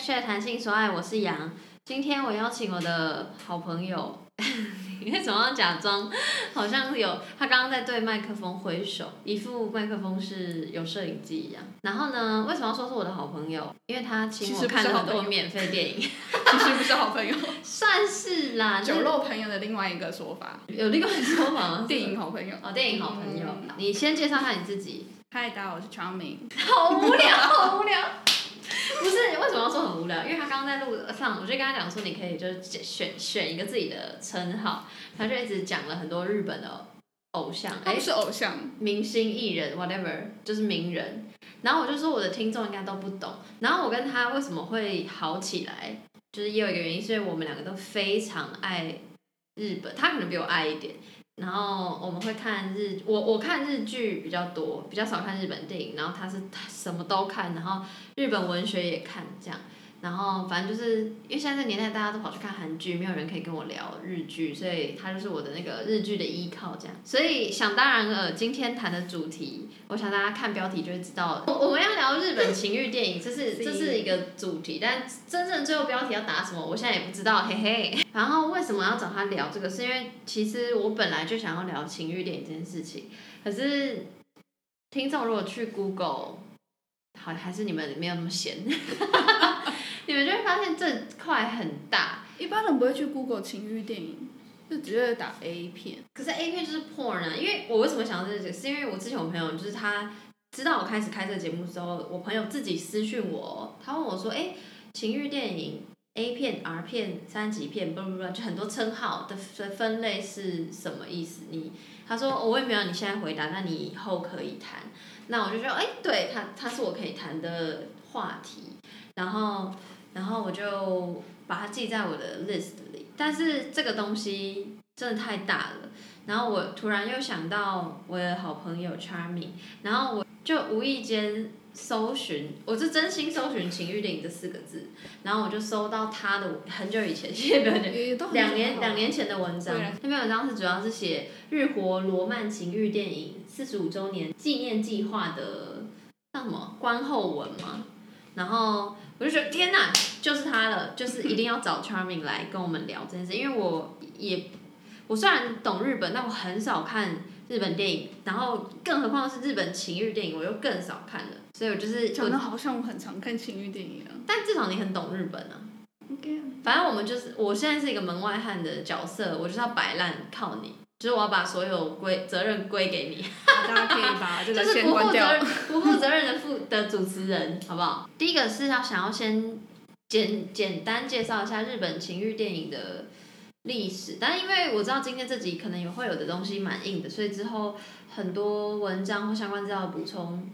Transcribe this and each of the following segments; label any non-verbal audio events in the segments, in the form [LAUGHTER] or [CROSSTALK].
share 谈性说爱，我是杨。今天我邀请我的好朋友，[LAUGHS] 你为什么要假装好像有他刚刚在对麦克风挥手，一副麦克风是有摄影机一样。然后呢，为什么要说是我的好朋友？因为他请我看了很多免费电影，其实不是好朋友，[LAUGHS] 算是啦，酒肉朋友的另外一个说法。有另外一个说法 [LAUGHS] 吗？电影好朋友。哦，电影好朋友。你先介绍下你自己。嗨，大家好，我是 Charming。好无聊，好无聊。[LAUGHS] 不是，你为什么要说很无聊？因为他刚刚在路上，我就跟他讲说，你可以就是选选一个自己的称号，他就一直讲了很多日本的偶像，哎，是偶像，明星艺人，whatever，就是名人。然后我就说我的听众应该都不懂。然后我跟他为什么会好起来，就是也有一个原因，是因为我们两个都非常爱日本，他可能比我爱一点。然后我们会看日，我我看日剧比较多，比较少看日本电影。然后他是什么都看，然后日本文学也看，这样。然后反正就是因为现在这年代大家都跑去看韩剧，没有人可以跟我聊日剧，所以他就是我的那个日剧的依靠，这样。所以想当然了，今天谈的主题，我想大家看标题就会知道，我我们要聊日本情欲电影，这是这是一个主题，但真正最后标题要打什么，我现在也不知道，嘿嘿。然后为什么要找他聊这个？是因为其实我本来就想要聊情欲电影这件事情，可是听众如果去 Google，好还是你们没有那么闲。[LAUGHS] 你们就会发现这块很大，一般人不会去 Google 情欲电影，就直接打 A 片。可是 A 片就是 porn 啊，因为我为什么想到这个，是因为我之前我朋友就是他知道我开始开这个节目之后，我朋友自己私讯我，他问我说，哎，情欲电影 A 片、R 片、三级片，不不不，就很多称号的分分类是什么意思？你他说我也没有你现在回答，那你以后可以谈。那我就说，哎，对他，他是我可以谈的话题，然后。然后我就把它记在我的 list 里，但是这个东西真的太大了。然后我突然又想到我的好朋友 Charming，然后我就无意间搜寻，我是真心搜寻“情欲电影”这四个字，然后我就搜到他的很久以前，谢谢表姐，两年两年前的文章。那篇文章是主要是写日活罗曼情欲电影四十五周年纪念计划的，叫什么观后文嘛，然后。我就觉得天哪，就是他了，就是一定要找 Charming 来跟我们聊这件事，因为我也，我虽然懂日本，但我很少看日本电影，然后更何况是日本情欲电影，我又更少看了，所以我就是讲的好像我很常看情欲电影啊。但至少你很懂日本啊。OK。反正我们就是，我现在是一个门外汉的角色，我就是要摆烂靠你。就是我要把所有归责任归给你，[LAUGHS] 大家可以把这个先关掉。不负责任的负的主持人，好不好？第一个是要想要先简简单介绍一下日本情欲电影的历史，但因为我知道今天这集可能也会有的东西蛮硬的，所以之后很多文章或相关资料的补充。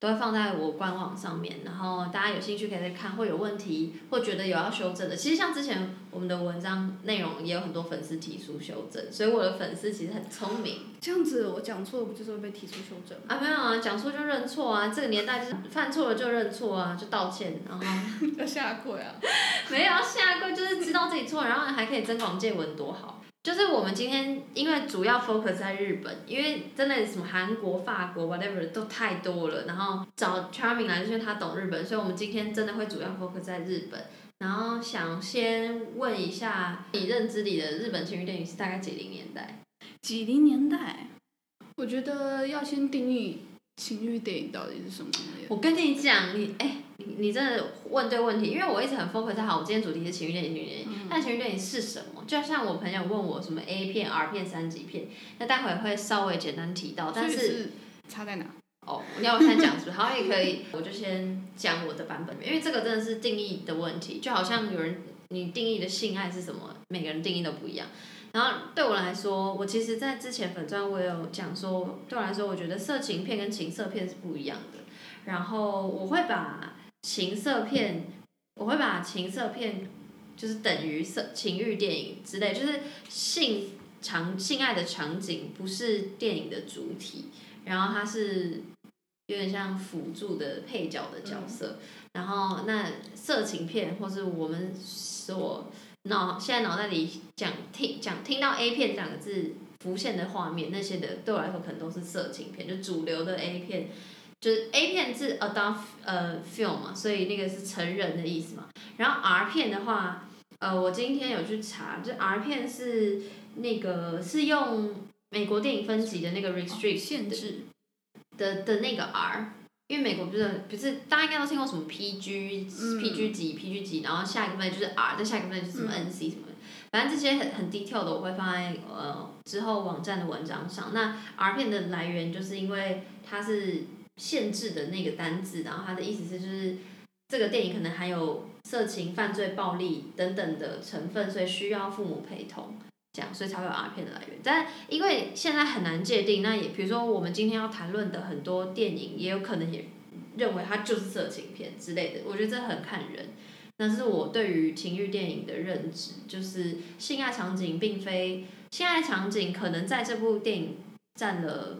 都会放在我官网上面，然后大家有兴趣可以再看，会有问题或觉得有要修正的。其实像之前我们的文章内容也有很多粉丝提出修正，所以我的粉丝其实很聪明。这样子我讲错不就是会被提出修正？啊没有啊，讲错就认错啊，这个年代就是犯错了就认错啊，就道歉，然后 [LAUGHS] 要下跪啊？[LAUGHS] 没有要下跪，就是知道自己错，然后还可以增广见闻，多好。就是我们今天因为主要 focus 在日本，因为真的什么韩国、法国 whatever 都太多了，然后找 Charming 来就是他懂日本，所以我们今天真的会主要 focus 在日本。然后想先问一下，你认知里的日本情欲电影是大概几零年代？几零年代？我觉得要先定义情欲电影到底是什么。我跟你讲，你哎。你真的问对问题，因为我一直很 focus 在好，我今天主题是情欲电影，但情欲电影是什么？就像我朋友问我什么 A 片、R 片、三级片，那待会会稍微简单提到，但是差在哪？哦，你要我先讲是不是？好，也可以，我就先讲我的版本，因为这个真的是定义的问题，就好像有人你定义的性爱是什么，每个人定义都不一样。然后对我来说，我其实在之前粉钻我有讲说，对我来说，我觉得色情片跟情色片是不一样的，然后我会把。情色片，我会把情色片就是等于色情欲电影之类，就是性场性爱的场景不是电影的主体，然后它是有点像辅助的配角的角色。然后那色情片或是我们所脑现在脑袋里讲听讲听到 A 片两个字浮现的画面，那些的对我来说可能都是色情片，就主流的 A 片。就是 A 片是 adult 呃 film 嘛，所以那个是成人的意思嘛。然后 R 片的话，呃，我今天有去查，就 R 片是那个是用美国电影分级的那个 restrict 限制的的那个 R，因为美国不是不是大家应该都听过什么 PG、PG 级、PG 级，然后下一个分类就是 R，再下一个分类就是什么 NC 什么的，反正这些很很 detail 的我会放在呃之后网站的文章上。那 R 片的来源就是因为它是限制的那个单字，然后它的意思是就是这个电影可能含有色情、犯罪、暴力等等的成分，所以需要父母陪同。所以才会有 R 片的来源。但因为现在很难界定，那也比如说我们今天要谈论的很多电影，也有可能也认为它就是色情片之类的。我觉得这很看人。那是我对于情欲电影的认知，就是性爱场景并非性爱场景，可能在这部电影占了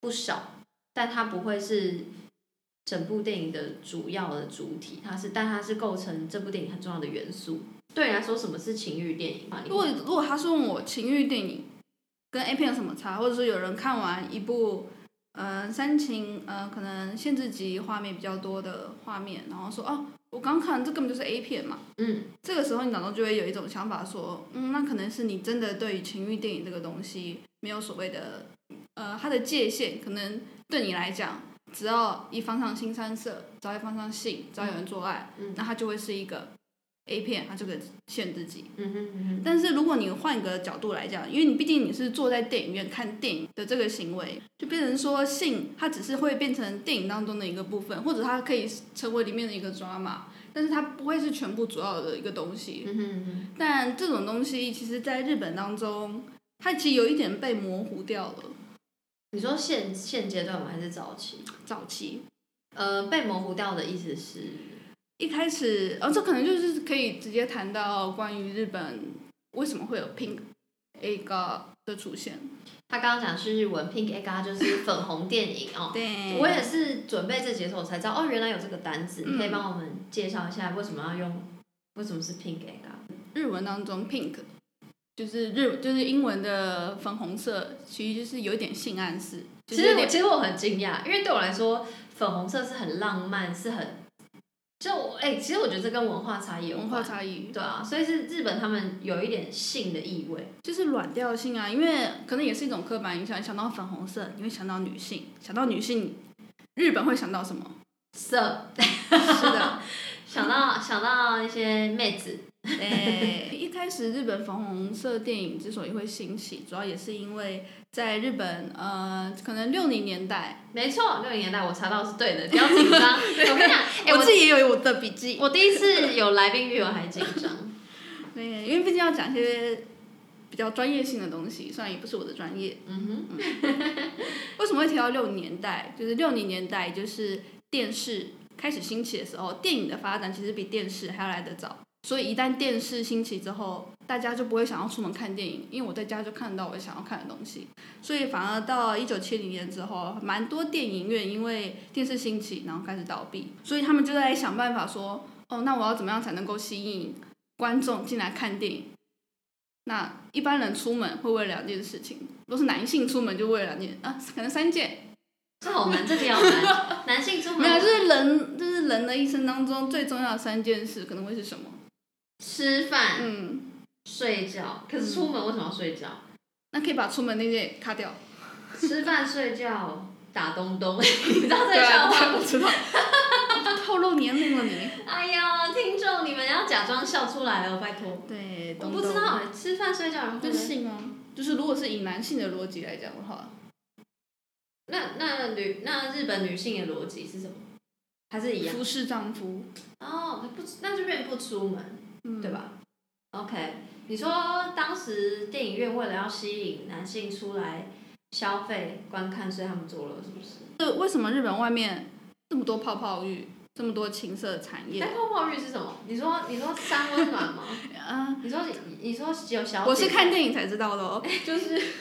不少，但它不会是整部电影的主要的主体。它是，但它是构成这部电影很重要的元素。对你来说，什么是情欲电影？如果如果他是问我情欲电影跟 A 片有什么差，或者说有人看完一部呃煽情呃可能限制级画面比较多的画面，然后说哦，我刚看这根本就是 A 片嘛，嗯，这个时候你脑中就会有一种想法说，嗯，那可能是你真的对于情欲电影这个东西没有所谓的呃它的界限，可能对你来讲，只要一放上新三色，只要一放上性，只要有人做爱，嗯那它就会是一个。A 片，它这个限制级。嗯哼嗯哼。但是如果你换一个角度来讲，因为你毕竟你是坐在电影院看电影的这个行为，就变成说性，它只是会变成电影当中的一个部分，或者它可以成为里面的一个 drama，但是它不会是全部主要的一个东西。嗯哼嗯哼。但这种东西，其实在日本当中，它其实有一点被模糊掉了。你说现现阶段吗？还是早期？早期。呃，被模糊掉的意思是？一开始，哦，这可能就是可以直接谈到关于日本为什么会有 pink a g a 的出现。他刚刚讲是日文 pink a g a 就是粉红电影哦。对。我也是准备这节的时候才知道，哦，原来有这个单字。你可以帮我们介绍一下为什么要用？为什么是 pink a g a 日文当中 pink 就是日就是英文的粉红色，其实就是有一点性暗示。其实我其实我很惊讶，因为对我来说，粉红色是很浪漫，是很。就我哎，其实我觉得这跟文化差异有文化差异，对啊，所以是日本他们有一点性的意味，就是软调性啊，因为可能也是一种刻板印象，想到粉红色，你会想到女性，想到女性，日本会想到什么？色，是的，[LAUGHS] 想到想到一些妹子。哎，[LAUGHS] 一开始日本粉红色电影之所以会兴起，主要也是因为在日本，呃，可能六零年代，没错，六零年代我查到是对的，不要紧张。[LAUGHS] 我跟你讲，[LAUGHS] 我自己也有我的笔记。我第一次有来宾比我还紧张。对，因为毕竟要讲一些比较专业性的东西，虽然也不是我的专业。嗯哼。为什么会提到六零年代？就是六零年代，就是电视开始兴起的时候，电影的发展其实比电视还要来得早。所以一旦电视兴起之后，大家就不会想要出门看电影，因为我在家就看到我想要看的东西。所以反而到一九七零年之后，蛮多电影院因为电视兴起，然后开始倒闭。所以他们就在想办法说，哦，那我要怎么样才能够吸引观众进来看电影？那一般人出门会为了两件事情，如果是男性出门就为了两件啊，可能三件。这好难，这比较难。男性出门没有，就是人，就是人的一生当中最重要的三件事，可能会是什么？吃饭，嗯，睡觉。可是出门为什么要睡觉？那可以把出门那件卡掉。吃饭、睡觉、打东东，[LAUGHS] 你知道这个笑话吗？知道。透露年龄了你。哎呀，听众，你们要假装笑出来哦，拜托。对。我不知道，吃饭睡觉然后。就性啊，就是如果是以男性的逻辑来讲的话。那那女那日本女性的逻辑是什么？还是一样？服侍丈夫。哦，不，那就变不出门，对吧？OK，你说当时电影院为了要吸引男性出来消费观看，所以他们做了是不是？就为什么日本外面这么多泡泡浴，这么多情色产业？但泡泡浴是什么？你说你说三温暖吗？啊，[LAUGHS] 你说你说有小？我是看电影才知道的哦，就是。[LAUGHS]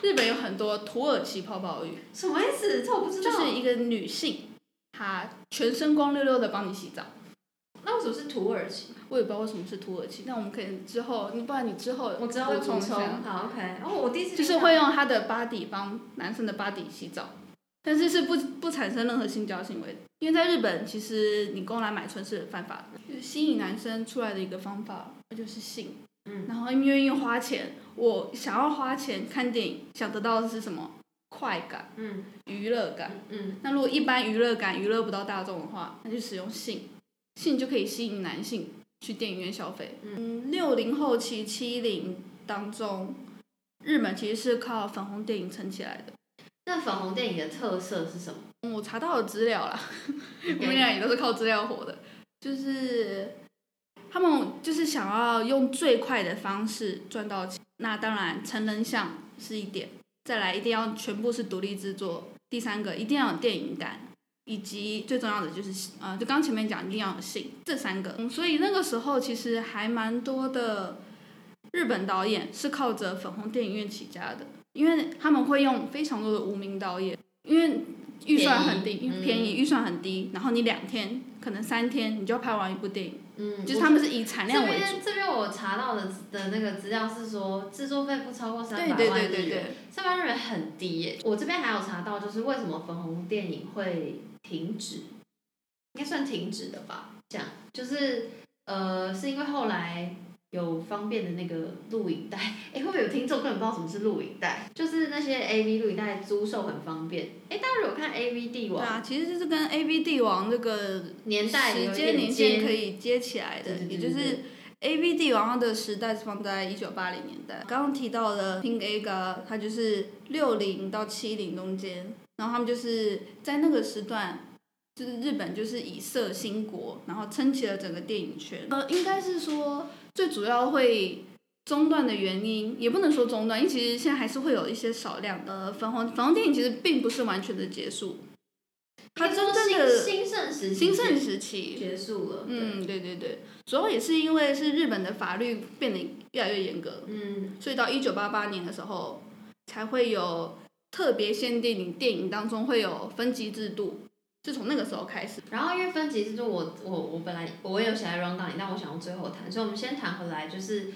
日本有很多土耳其泡泡浴，什么意思？这我不知道。就是一个女性，她全身光溜溜的帮你洗澡。那为什么是土耳其？我也不知道为什么是土耳其。那我们可以之后，你不然你之后我知道补充一下。好，OK。然哦，我第一次就是会用他的 body 帮男生的 body 洗澡。但是是不不产生任何性交行为，因为在日本其实你公然买春是犯法的，就是吸引男生出来的一个方法，那就是性。嗯，然后因为愿意花钱，我想要花钱看电影，想得到的是什么？快感，嗯娱乐感。嗯那如果一般娱乐感娱乐不到大众的话，那就使用性，性就可以吸引男性去电影院消费。嗯，六零后期、七零当中，日本其实是靠粉红电影撑起来的。那粉红电影的特色是什么？嗯我查到的资料啦，我们俩也都是靠资料火的，就是他们就是想要用最快的方式赚到钱。那当然，成人像是一点，再来一定要全部是独立制作，第三个一定要有电影感，以及最重要的就是呃，就刚前面讲一定要有性，这三个。嗯，所以那个时候其实还蛮多的日本导演是靠着粉红电影院起家的，因为他们会用非常多的无名导演，因为预算很低，便宜预算很低，然后你两天可能三天你就要拍完一部电影，嗯，就是他们是以产量为主。这边这边我查到的的那个资料是说，制作费不超过三百万日对对元，对，三百万日元很低耶。我这边还有查到，就是为什么粉红电影会停止，应该算停止的吧？这样就是呃，是因为后来有方便的那个录影带，[LAUGHS] 哎，会不会有听众根本不知道什么是录影带？就是那些 AV 录影带租售很方便。哎，大家如果看 AV 帝王，对啊，其实就是跟 A V 帝王这个年代时间年限可以接起来的，也就是 A V 帝王的时代是放在一九八零年代。刚刚提到的 Pink Aga，它就是六零到七零中间，然后他们就是在那个时段。就是日本就是以色兴国，然后撑起了整个电影圈。呃，应该是说最主要会中断的原因，也不能说中断，因为其实现在还是会有一些少量的粉红粉红电影，其实并不是完全的结束，它真正的兴兴盛时期兴盛时期，结束了。嗯，对对对，主要也是因为是日本的法律变得越来越严格，嗯，所以到一九八八年的时候，才会有特别限定电影当中会有分级制度，是从那个时候开始。然后因为分级制度我，我我本来我也有写在 round down 里，但我想要最后谈，所以我们先谈回来，就是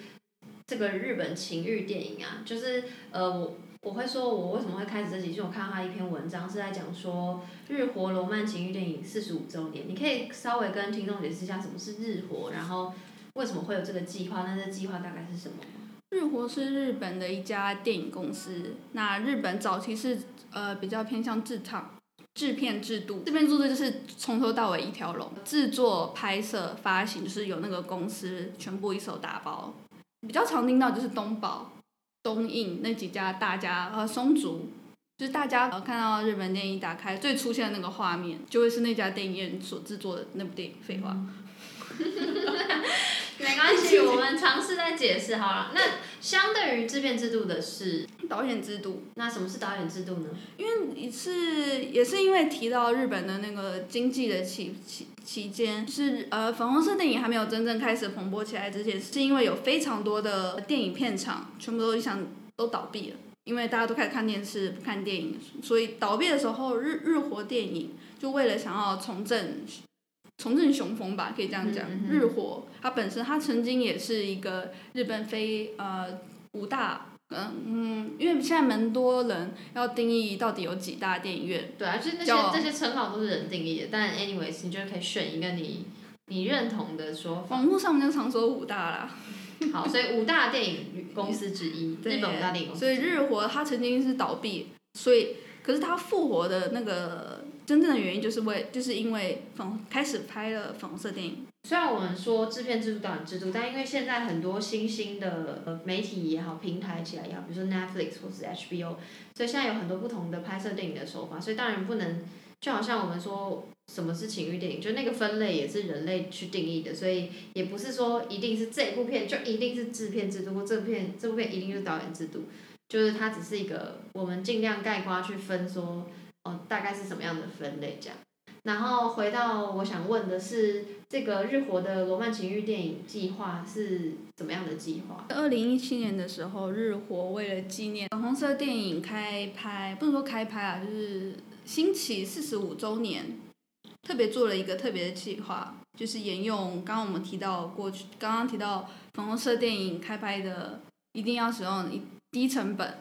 这个日本情欲电影啊，就是呃我我会说我为什么会开始这集，就我看到他一篇文章是在讲说日活罗曼情欲电影四十五周年，你可以稍微跟听众解释一下什么是日活，然后为什么会有这个计划，那这计划大概是什么？日活是日本的一家电影公司，那日本早期是呃比较偏向制唱。制片制度，制片制度就是从头到尾一条龙，制作、拍摄、发行，就是有那个公司全部一手打包。比较常听到就是东宝、东映那几家大家，呃，松竹，就是大家呃看到日本电影打开最出现的那个画面，就会是那家电影院所制作的那部电影。废话，[LAUGHS] 没关系，我们尝试再解释好了。那相对于制片制度的是，导演制度，那什么是导演制度呢？因为是也是因为提到日本的那个经济的期期期间，是呃粉红色电影还没有真正开始蓬勃起来之前，是因为有非常多的电影片场全部都想都倒闭了，因为大家都开始看电视不看电影，所以倒闭的时候，日日活电影就为了想要重振。重振雄风吧，可以这样讲。嗯嗯嗯日火它本身，它曾经也是一个日本非呃五大嗯嗯，因为现在蛮多人要定义到底有几大电影院，对啊，就是那些叫这些称号都是人定义的，但 anyways，你就可以选一个你你认同的说法。网络上面就常说五大啦。[LAUGHS] 好，所以五大电影公司之一，日本五大电影公司所以。日活它曾经是倒闭，所以可是它复活的那个真正的原因就是为就是因为粉开始拍了粉红色电影。虽然我们说制片制度、导演制度，但因为现在很多新兴的呃媒体也好、平台起来也好，比如说 Netflix 或是 HBO，所以现在有很多不同的拍摄电影的手法，所以当然不能就好像我们说什么是情欲电影，就那个分类也是人类去定义的，所以也不是说一定是这部片就一定是制片制度，或这部片这部片一定就是导演制度，就是它只是一个我们尽量概括去分说哦大概是什么样的分类这样。然后回到我想问的是，这个日活的罗曼情欲电影计划是怎么样的计划？二零一七年的时候，日活为了纪念粉红色电影开拍，不能说开拍啊，就是兴起四十五周年，特别做了一个特别的计划，就是沿用刚刚我们提到过去，刚刚提到粉红色电影开拍的，一定要使用一低成本、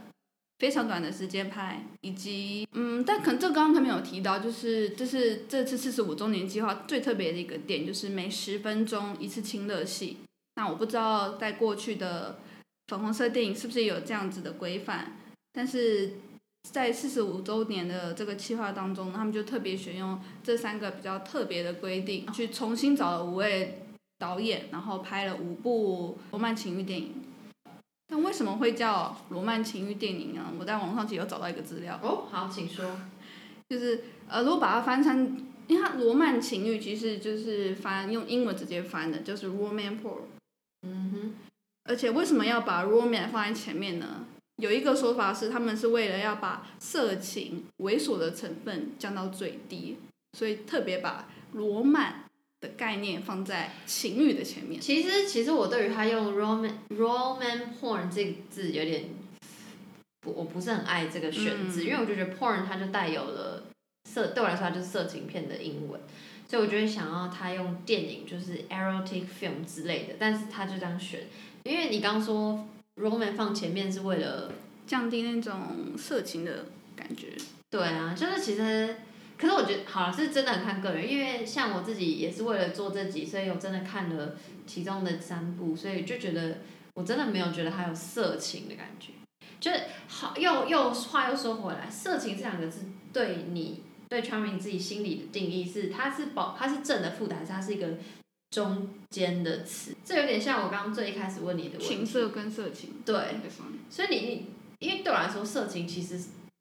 非常短的时间拍，以及嗯，但可能这刚刚他们有提到，就是这是这次四十五周年计划最特别的一个点，就是每十分钟一次亲热戏。那我不知道在过去的粉红色电影是不是有这样子的规范，但是在四十五周年的这个计划当中，他们就特别选用这三个比较特别的规定，去重新找了五位导演，然后拍了五部罗曼情欲电影。那为什么会叫罗曼情欲电影呢？我在网上其实有找到一个资料，哦，好，请说。就是呃，如果把它翻成，因为它罗曼情欲其实就是翻用英文直接翻的，就是 roman porn。嗯哼，而且为什么要把 roman 放在前面呢？有一个说法是，他们是为了要把色情、猥琐的成分降到最低，所以特别把罗曼的概念放在情欲的前面。其实，其实我对于他用 roman roman porn 这个字有点不，我不是很爱这个选字，嗯因为我就觉得 porn 它就带有了色，对我来说它就是色情片的英文，所以我就会想要他用电影就是 erotic film 之类的，但是他就这样选，因为你刚说 roman 放前面是为了降低那种色情的感觉。对啊，就是其实，可是我觉得好了，是真的很看个人，因为像我自己也是为了做这集，所以我真的看了其中的三部，所以就觉得我真的没有觉得它有色情的感觉，就是好又又话又说回来，色情这两个字对你对 Charming 自己心里的定义是它是保它是正的负的，还是它是一个中间的词？这有点像我刚刚最一开始问你的问题，情色跟色情，对，所以你你因为对。我来说，色情其实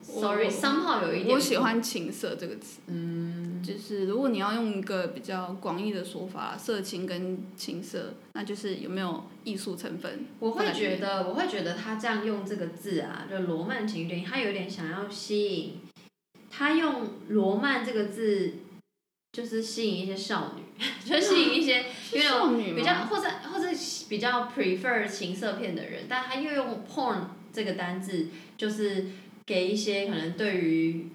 我 sorry somehow 有一点我喜欢情色这个词，嗯。就是如果你要用一个比较广义的说法，色情跟情色，那就是有没有艺术成分？我会觉得，我会觉得他这样用这个字啊，就罗曼情电影，他有点想要吸引，他用罗曼这个字，就是吸引一些少女，[LAUGHS] 就吸引一些比较或者或者比较 prefer 情色片的人，但他又用 porn 这个单字，就是给一些可能对于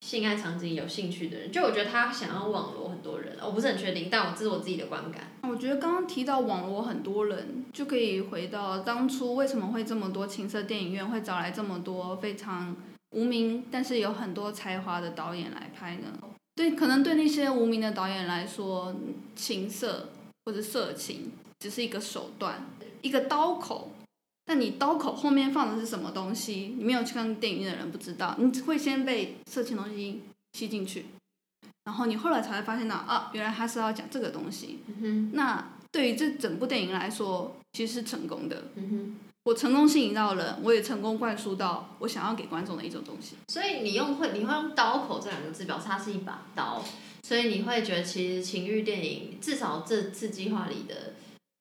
性爱场景有兴趣的人，就我觉得他想要网罗很多人，我不是很确定，但我这是我自己的观感。我觉得刚刚提到网络很多人，就可以回到当初为什么会这么多情色电影院会找来这么多非常无名但是有很多才华的导演来拍呢？对，可能对那些无名的导演来说，情色或者色情只是一个手段，一个刀口。但你刀口后面放的是什么东西？你没有去看电影院的人不知道，你只会先被色情东西吸进去，然后你后来才会发现到啊，原来他是要讲这个东西。嗯那对于这整部电影来说，其实是成功的。嗯。我成功吸引到人，我也成功灌输到我想要给观众的一种东西。所以你用会你会用刀口这两个字表示它是一把刀，所以你会觉得其实情欲电影至少这次计划里的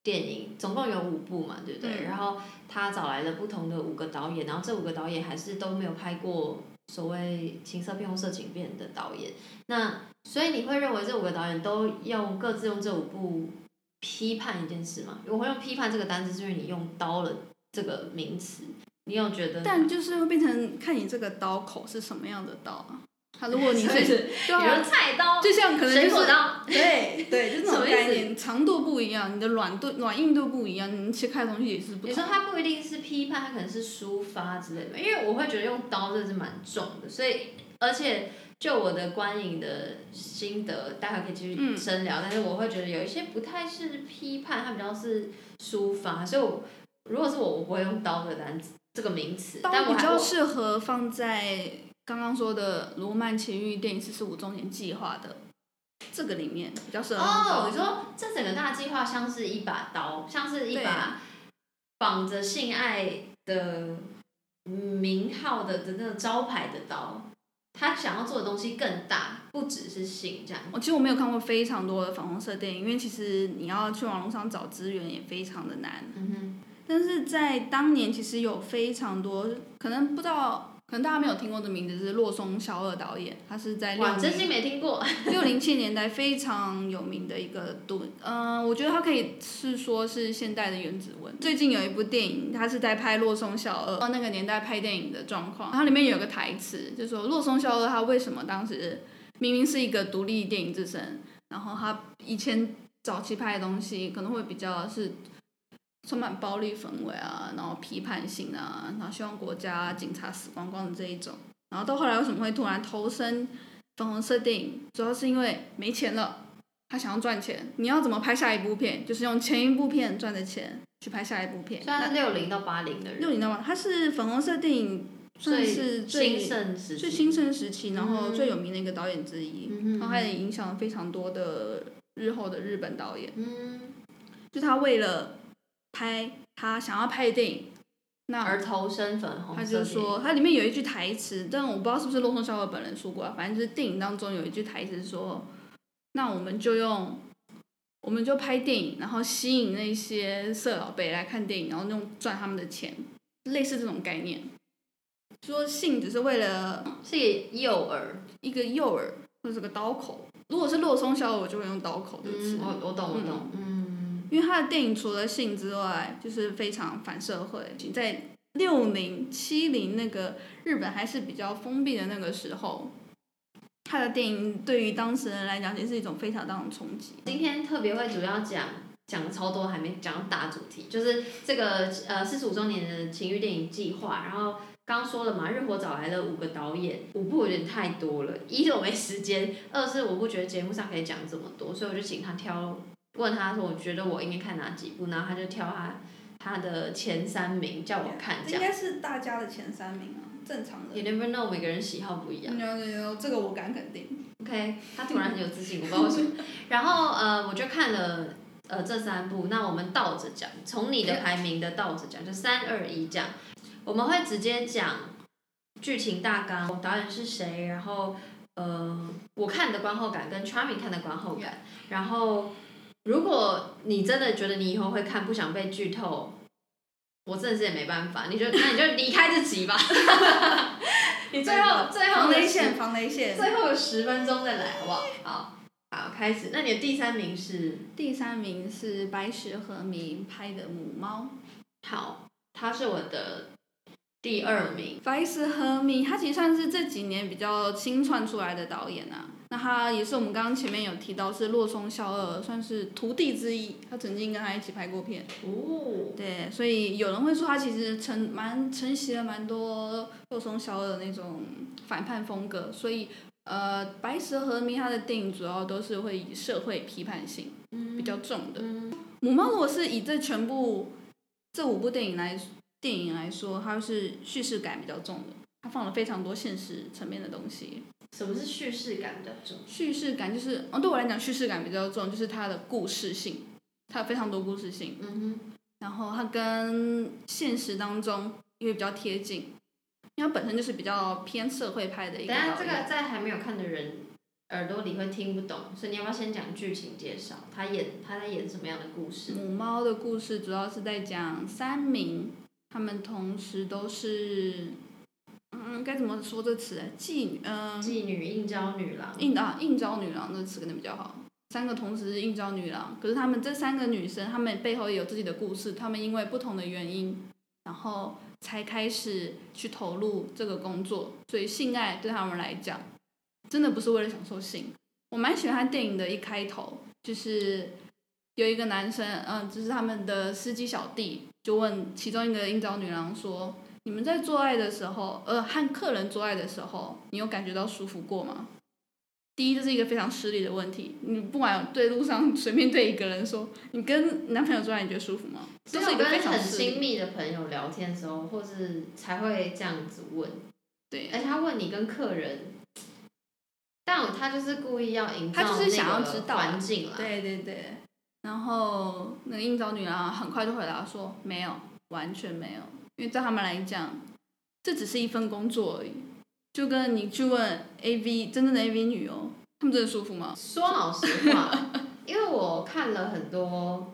电影总共有五部嘛，对不对？嗯然后他找来了不同的五个导演，然后这五个导演还是都没有拍过所谓情色片或色情片的导演。那所以你会认为这五个导演都用各自用这五部批判一件事吗？我会用批判这个单词，是因为你用刀了这个名词，你有觉得？但就是会变成看你这个刀口是什么样的刀啊。他如果你是比如对啊，菜刀、就像可能就是水果刀。对对，就是那种概念，长度不一样，你的软度软硬度不一样，你切开的东西也是不同你说。它不一定是批判，它可能是抒发之类的，因为我会觉得用刀真的是蛮重的，所以而且就我的观影的心得，大家可以继续嗯深聊，但是我会觉得有一些不太是批判，它比较是抒发，所以我如果是我，我不会用刀的单词这个名词，但我较适合放在刚刚说的罗曼情欲电影四十五周年计划的这个里面，比较适合。哦，你说这整个大计划像是一把刀，像是一把绑着性爱的名号的的那个招牌的刀，他想要做的东西更大，不只是性这样。我其实我没有看过非常多的粉红色电影，因为其实你要去网络上找资源也非常的难。嗯但是在当年，其实有非常多，可能不知道，可能大家没有听过的名字是洛松肖二导演，他是在六真心零没听过。[LAUGHS] 六零七年代非常有名的一个导，嗯、我觉得他可以是说是现代的原子文。最近有一部电影，他是在拍洛松肖二那个年代拍电影的状况，它里面有个台词，就说洛松肖二他为什么当时明明是一个独立电影之神，然后他以前早期拍的东西可能会比较是充满暴力氛围啊，然后批判性啊，然后希望国家警察死光光的这一种。然后到后来为什么会突然投身粉红色电影？主要是因为没钱了，他想要赚钱。你要怎么拍下一部片？就是用前一部片赚的钱去拍下一部片。虽然是六零到八零的人，六零到八，他是粉红色电影算是最兴盛时最兴盛时期，然后最有名的一个导演之一，嗯然后他也影响了非常多的日后的日本导演。嗯，就他为了拍他想要拍的电影，那而投身粉红色他就说，它里面有一句台词，但我不知道是不是洛松小尔本人说过啊，反正就是电影当中有一句台词说，那我们就用，我们就拍电影，然后吸引那些色老辈来看电影，然后用赚他们的钱，类似这种概念。说性只是为了是诱饵。一个诱饵或者是个刀口，如果是洛松小尔，我就会用刀口这个词。嗯，我我懂我懂，嗯，因为他的电影除了性之外，就是非常反社会。在六零七零那个日本还是比较封闭的那个时候，他的电影对于当时人来讲，也是一种非常大的冲击。今天特别会主要讲讲超多，还没讲到大主题，就是这个呃四十五周年的情欲电影计划。然后刚说了嘛，日火找来了五个导演，五部有点太多了，一是我没时间，二是我不觉得节目上可以讲这么多，所以我就请他挑，问他说我觉得我应该看哪几部，然后他就挑他他的前三名叫我看这样。该是大家的前三名啊，正常 You never know，每个人喜好不一样。有有有，这个我敢肯定。OK，他突然很有自信，我不知道为什么。然后呃，我就看了呃这三部，那我们倒着讲，从你的排名的倒着讲，就三二一这样。我们会直接讲剧情大纲，导演是谁，然后呃我看的观后感跟 Charming 看的观后感，然后如果你真的觉得你以后会看，不想被剧透。我真的是也没办法，你就那你就离开自己吧。[LAUGHS] 你最后最后的防雷线，防雷线。最后有十分钟再来，好不好？好，好，开始。那你的第三名是？第三名是白石和明拍的《母猫》。好，他是我的第二名。白石和明，他其实算是这几年比较新窜出来的导演啊。那他也是我们刚刚前面有提到是洛松孝二，算是徒弟之一。他曾经跟他一起拍过片。哦。对，所以有人会说他其实承蛮承袭了蛮多洛松孝二的那种反叛风格。所以呃，白蛇和明他的电影主要都是会以社会批判性比较重的。嗯母猫如果是以这全部这五部电影来电影来说，它是叙事感比较重的，它放了非常多现实层面的东西。什么是叙事感比较重？叙事感就是，哦，对我来讲，叙事感比较重，就是它的故事性，它有非常多故事性，嗯哼然后它跟现实当中也会比较贴近，因为它本身就是比较偏社会派的。一个等下这。个在还没有看的人耳朵里会听不懂，所以你要不要先讲剧情介绍？他演他在演什么样的故事？母猫的故事主要是在讲三名，他们同时都是，嗯，该怎么说这词？妓女，嗯、妓女、应招女郎。应啊应招女郎这个词可能比较好。三个同时是应招女郎，可是她们这三个女生，她们背后也有自己的故事，她们因为不同的原因，然后才开始去投入这个工作，所以性爱对他们来讲，真的不是为了享受性。我蛮喜欢电影的一开头，就是有一个男生，嗯，就是他们的司机小弟，就问其中一个应招女郎说：“你们在做爱的时候，呃，和客人做爱的时候，你有感觉到舒服过吗？”第一，这是一个非常失礼的问题。你不管对路上随便对一个人说，你跟男朋友做爱，你觉得舒服吗？只这是一个非有跟很常。亲密的朋友聊天的时候，或是才会这样子问。对，而且他问你跟客人，但他就是故意要营造他就是想要那个知道环境啦。对对对。然后那个应招女郎很快就回答说：“没有，完全没有，因为在他们来讲，这只是一份工作而已。就跟你去问 A V 真正的 A V 女哦，他们真的舒服吗？说老实话，因为我看了很多，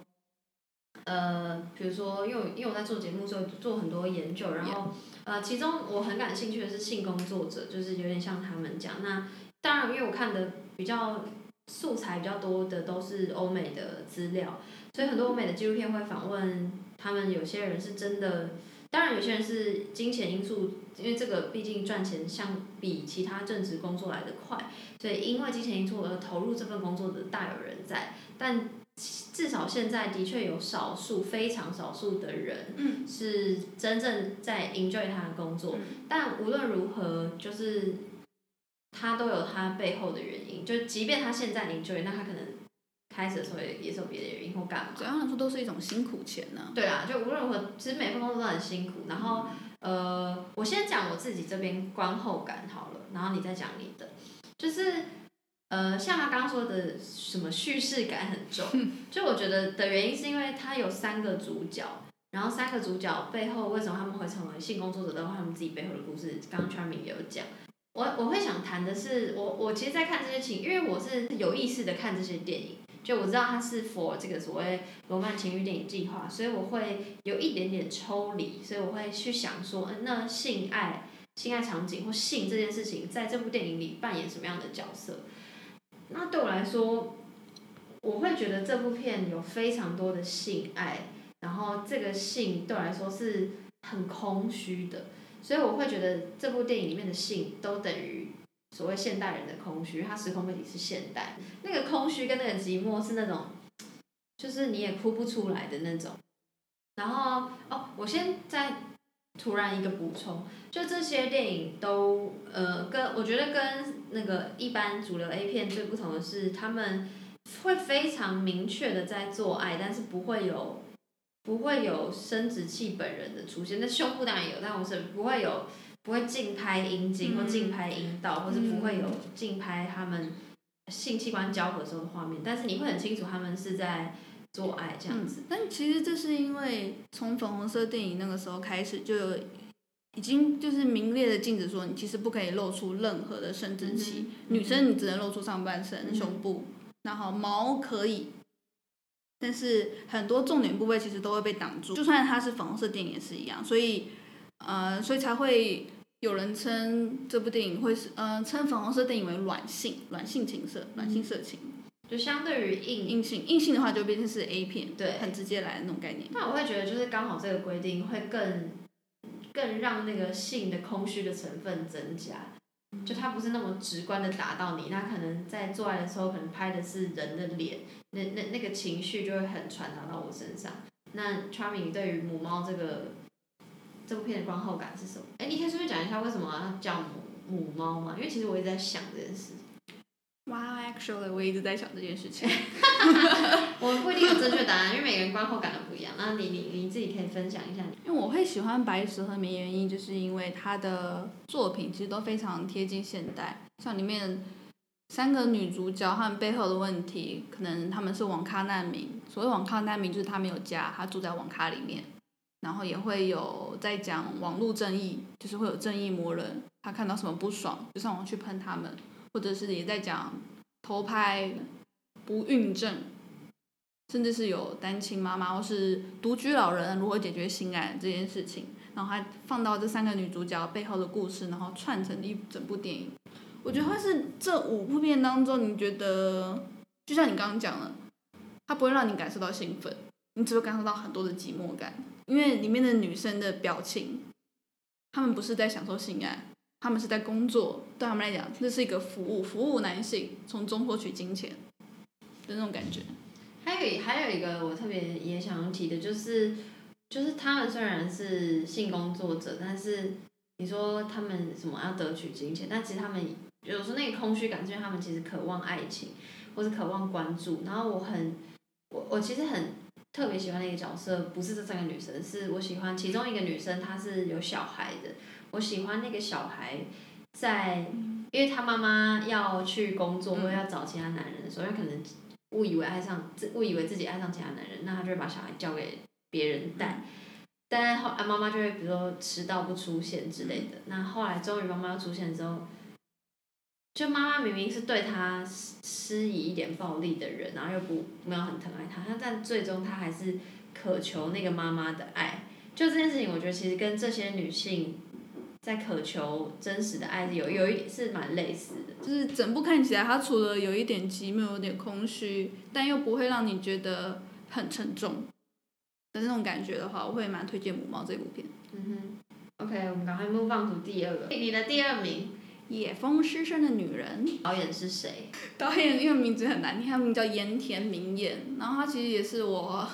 呃，比如说，因为我因为我在做节目的时候做很多研究，然后呃，其中我很感兴趣的是性工作者，就是有点像他们讲。那当然，因为我看的比较素材比较多的都是欧美的资料，所以很多欧美的纪录片会访问他们，有些人是真的。当然，有些人是金钱因素，因为这个毕竟赚钱相比其他正职工作来的快，所以因为金钱因素而投入这份工作的大有人在，但至少现在的确有少数非常少数的人，嗯是真正在 enjoy 他的工作，但无论如何，就是他都有他背后的原因。就即便他现在 enjoy，那他可能开始的时候也也是有别的原因或干嘛。怎样来说都是一种辛苦钱呢、对啊，就无论如何，其实每份工作都很辛苦。然后，呃，我先讲我自己这边观后感好了，然后你再讲你的。就是，呃，像他刚刚说的，什么叙事感很重，[LAUGHS] 就我觉得的原因是因为他有三个主角，然后三个主角背后为什么他们会成为性工作者，都有他们自己背后的故事。刚刚 Charming 也有讲。我我会想谈的是，我我其实，在看这些情，因为我是有意识的看这些电影，就我知道它是 for 这个所谓罗曼情欲电影计划，所以我会有一点点抽离，所以我会去想说，嗯，那性爱、性爱场景或性这件事情，在这部电影里扮演什么样的角色？那对我来说，我会觉得这部片有非常多的性爱，然后这个性对我来说是很空虚的，所以我会觉得这部电影里面的性都等于所谓现代人的空虚，它时空背景是现代，那个空虚跟那个寂寞是那种，就是你也哭不出来的那种。然后哦，我先再突然一个补充，就这些电影都呃跟我觉得跟那个一般主流 A 片最不同的是，他们会非常明确的在做爱，但是不会有不会有生殖器本人的出现。那胸部当然有，但我是不会有不会竞拍阴茎或竞拍阴道，或是不会有竞拍他们性器官交合时候的画面，但是你会很清楚他们是在做爱这样子。嗯。但其实这是因为从粉红色电影那个时候开始，就有已经就是明列的禁止说，你其实不可以露出任何的生殖器，嗯女生你只能露出上半身、嗯胸部，然后毛可以。但是很多重点部位其实都会被挡住，就算它是粉红色电影也是一样，所以，呃，所以才会有人称这部电影会是，呃，称粉红色电影为软性、软性情色、软性色情。就相对于硬硬性，硬性的话就变成是 A 片，对很直接来的那种概念。那我会觉得，就是刚好这个规定会更更让那个性的空虚的成分增加，就它不是那么直观的打到你，那可能在做爱的时候，可能拍的是人的脸，那那那个情绪就会很传达到我身上。那 Charming 对于母猫这个这部片的观后感是什么？哎，你可以顺便讲一下为什么要叫母母猫吗？因为其实我一直在想这件事。Wow, actually，我一直在想这件事情。[LAUGHS] 我不一定有正确答案，因为每个人观后感都不一样。那你你你自己可以分享一下。因为我会喜欢白石和明，原因就是因为它的作品其实都非常贴近现代，像里面三个女主角她们背后的问题，可能她们是网咖难民。所谓网咖难民，就是她没有家，她住在网咖里面。然后也会有在讲网络正义，就是会有正义魔人，他看到什么不爽就上网去喷他们，或者是也在讲偷拍、不孕症，甚至是有单亲妈妈或是独居老人如何解决性爱这件事情，然后还放到这三个女主角背后的故事，然后串成一整部电影。我觉得会是这五部片当中，你觉得就像你刚刚讲的，它不会让你感受到兴奋，你只会感受到很多的寂寞感，因为里面的女生的表情，她们不是在享受性爱，她们是在工作，对她们来讲，这是一个服务，服务男性，从中获取金钱的那种感觉。还有还有一个我特别也想要提的，就是就是他们虽然是性工作者，但是你说他们什么要得取金钱，但其实他们有时候那个空虚感，是因为他们其实渴望爱情，或是渴望关注。然后我很我我其实很特别喜欢的一个角色，不是这三个女生，是我喜欢其中一个女生，她是有小孩的，我喜欢那个小孩在，因为她妈妈要去工作或者要找其他男人的时候，因为可能误以为爱上自误以为自己爱上其他男人，那她就会把小孩交给别人带。但是后来妈妈就会比如说迟到不出现之类的，那后来终于妈妈要出现之后，就妈妈明明是对他施施以一点暴力的人，然后又不没有很疼爱他，但最终他还是渴求那个妈妈的爱。就这件事情，我觉得其实跟这些女性在渴求真实的爱是有有一点是蛮类似的。就是整部看起来，它除了有一点寂寞、有点空虚，但又不会让你觉得很沉重的那种感觉的话，我会蛮推荐《母猫》这部片。嗯哼，OK，我们赶快 move on to 第二个，你的第二名，野风师生的女人》，导演是谁？导演因为名字很难听，他名叫盐田明彦，然后他其实也是我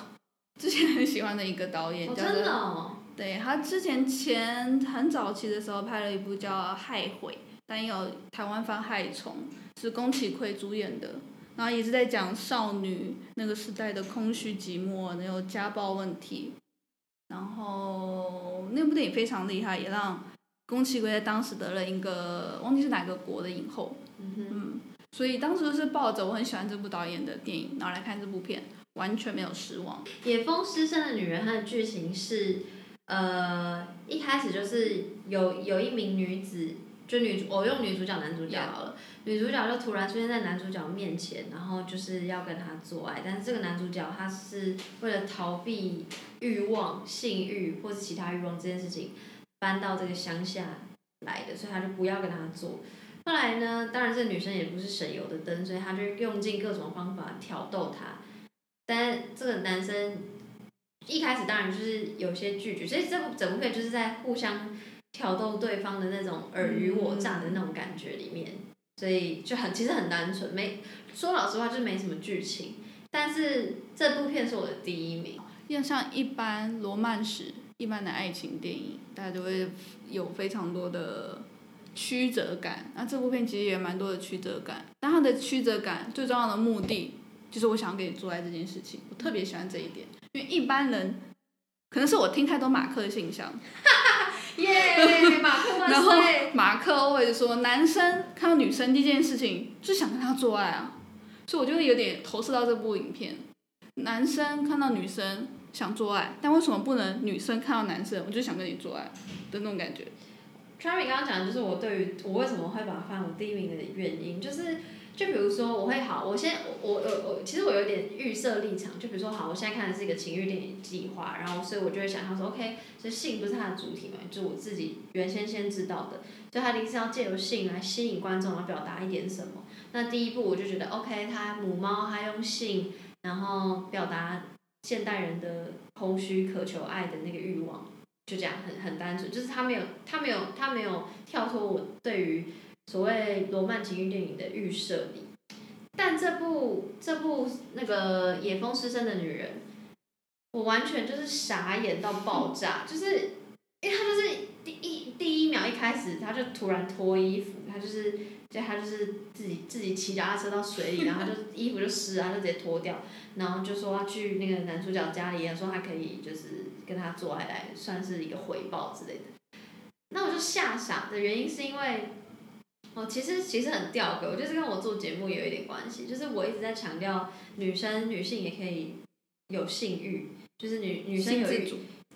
之前很喜欢的一个导演，哦，叫真的做哦，对他之前前很早期的时候拍了一部叫《害悔》，但也有台湾翻《害虫》，是宫崎葵主演的，然后也是在讲少女那个时代的空虚寂寞，还有家暴问题。然后那部电影非常厉害，也让宫崎葵在当时得了一个忘记是哪个国的影后。嗯所以当时是抱着我很喜欢这部导演的电影，然后来看这部片，完全没有失望。野风师生的女人，它的剧情是，呃，一开始就是有有一名女子，就女主，我用女主角、男主角好了女主角就突然出现在男主角面前，然后就是要跟他做爱，但是这个男主角他是为了逃避欲望、性欲或是其他欲望这件事情，搬到这个乡下来的，所以他就不要跟他做。后来呢，当然这个女生也不是省油的灯，所以他就用尽各种方法挑逗她。但这个男生一开始当然就是有些拒绝，所以这部整部片就是在互相挑逗对方的那种尔虞我诈的那种感觉里面，所以就很其实很单纯，没说老实话就是没什么剧情。但是这部片是我的第一名，要像一般罗曼史、一般的爱情电影，大家都会有非常多的曲折感。那这部片其实也蛮多的曲折感，但它的曲折感最重要的目的就是我想要跟你做爱这件事情，我特别喜欢这一点，因为一般人可能是我听太多马克的信箱，[LAUGHS] 耶，马克 [LAUGHS] 万然后岁！马克或者说男生看到女生第一件事情就想跟她做爱啊，所以我就会有点投射到这部影片。男生看到女生想做爱，但为什么不能女生看到男生我就想跟你做爱的那种感觉？Cherry 刚刚讲的就是我对于我为什么会把它放我第一名的原因，就是就比如说我会好，我先我我我其实我有点预设立场，就比如说好，我现在看的是一个情欲电影计划，然后所以我就会想象说，OK，这性不是它的主体嘛，就我自己原先先知道的，所以它一定是要借由性来吸引观众，然后表达一点什么。那第一步我就觉得 OK，它母猫它用性，然后表达现代人的空虚、渴求爱的那个欲望。就这样很很单纯，就是他没有他没有他没有跳脱我对于所谓罗曼情欲电影的预设里，但这部这部那个野风失声的女人，我完全就是傻眼到爆炸，就是因为他就是第一第一秒一开始他就突然脱衣服，他就是就他就是自己自己骑脚踏车到水里，然后就衣服就湿啊，就直接脱掉，然后就说要去那个男主角家里，说他可以就是跟他做爱来算是一个回报之类的。那我就吓傻的原因是因为，我其实其实很吊诡，我觉得这跟我做节目也有一点关系，就是我一直在强调女生女性也可以有性欲，就是女女生有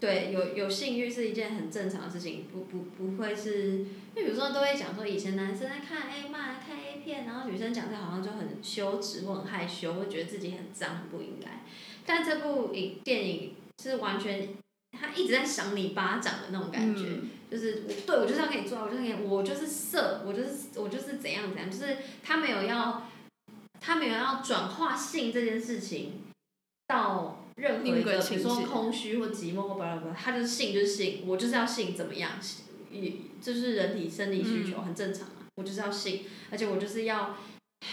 对，有有性欲是一件很正常的事情，不不不会是，因为有时候都会讲说，以前男生在看 A 漫、看 A 片，然后女生讲这好像就很羞耻或很害羞，会觉得自己很脏很不应该。但这部影电影是完全，他一直在赏你巴掌的那种感觉，嗯就是我对我就是要给你做，我就是给你，我就是色，我就是我就是怎样怎样，就是他没有要，他没有要转化性这件事情到任何一个，比如说空虚或寂寞或巴拉巴拉，他就是性就是性，我就是要性怎么样，也就是人体生理需求、很正常啊，我就是要性，而且我就是要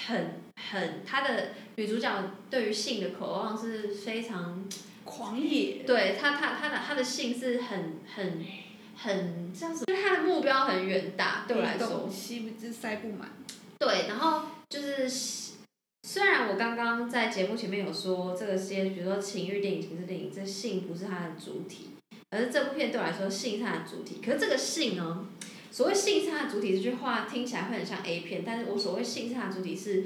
很很，他的女主角对于性的渴望是非常。[TSK] 狂野，对他，他他的他的性是很很很这样子，就是他的目标很远大，对我来说。吸不是塞不满。对，然后就是虽然我刚刚在节目前面有说这个些，比如说情欲电影、情色电影，这性不是它的主体，而是这部片对我来说性是它的主体。可是这个性呢，所谓性是它的主体这句话听起来会很像 A 片，但是我所谓性是它的主体是。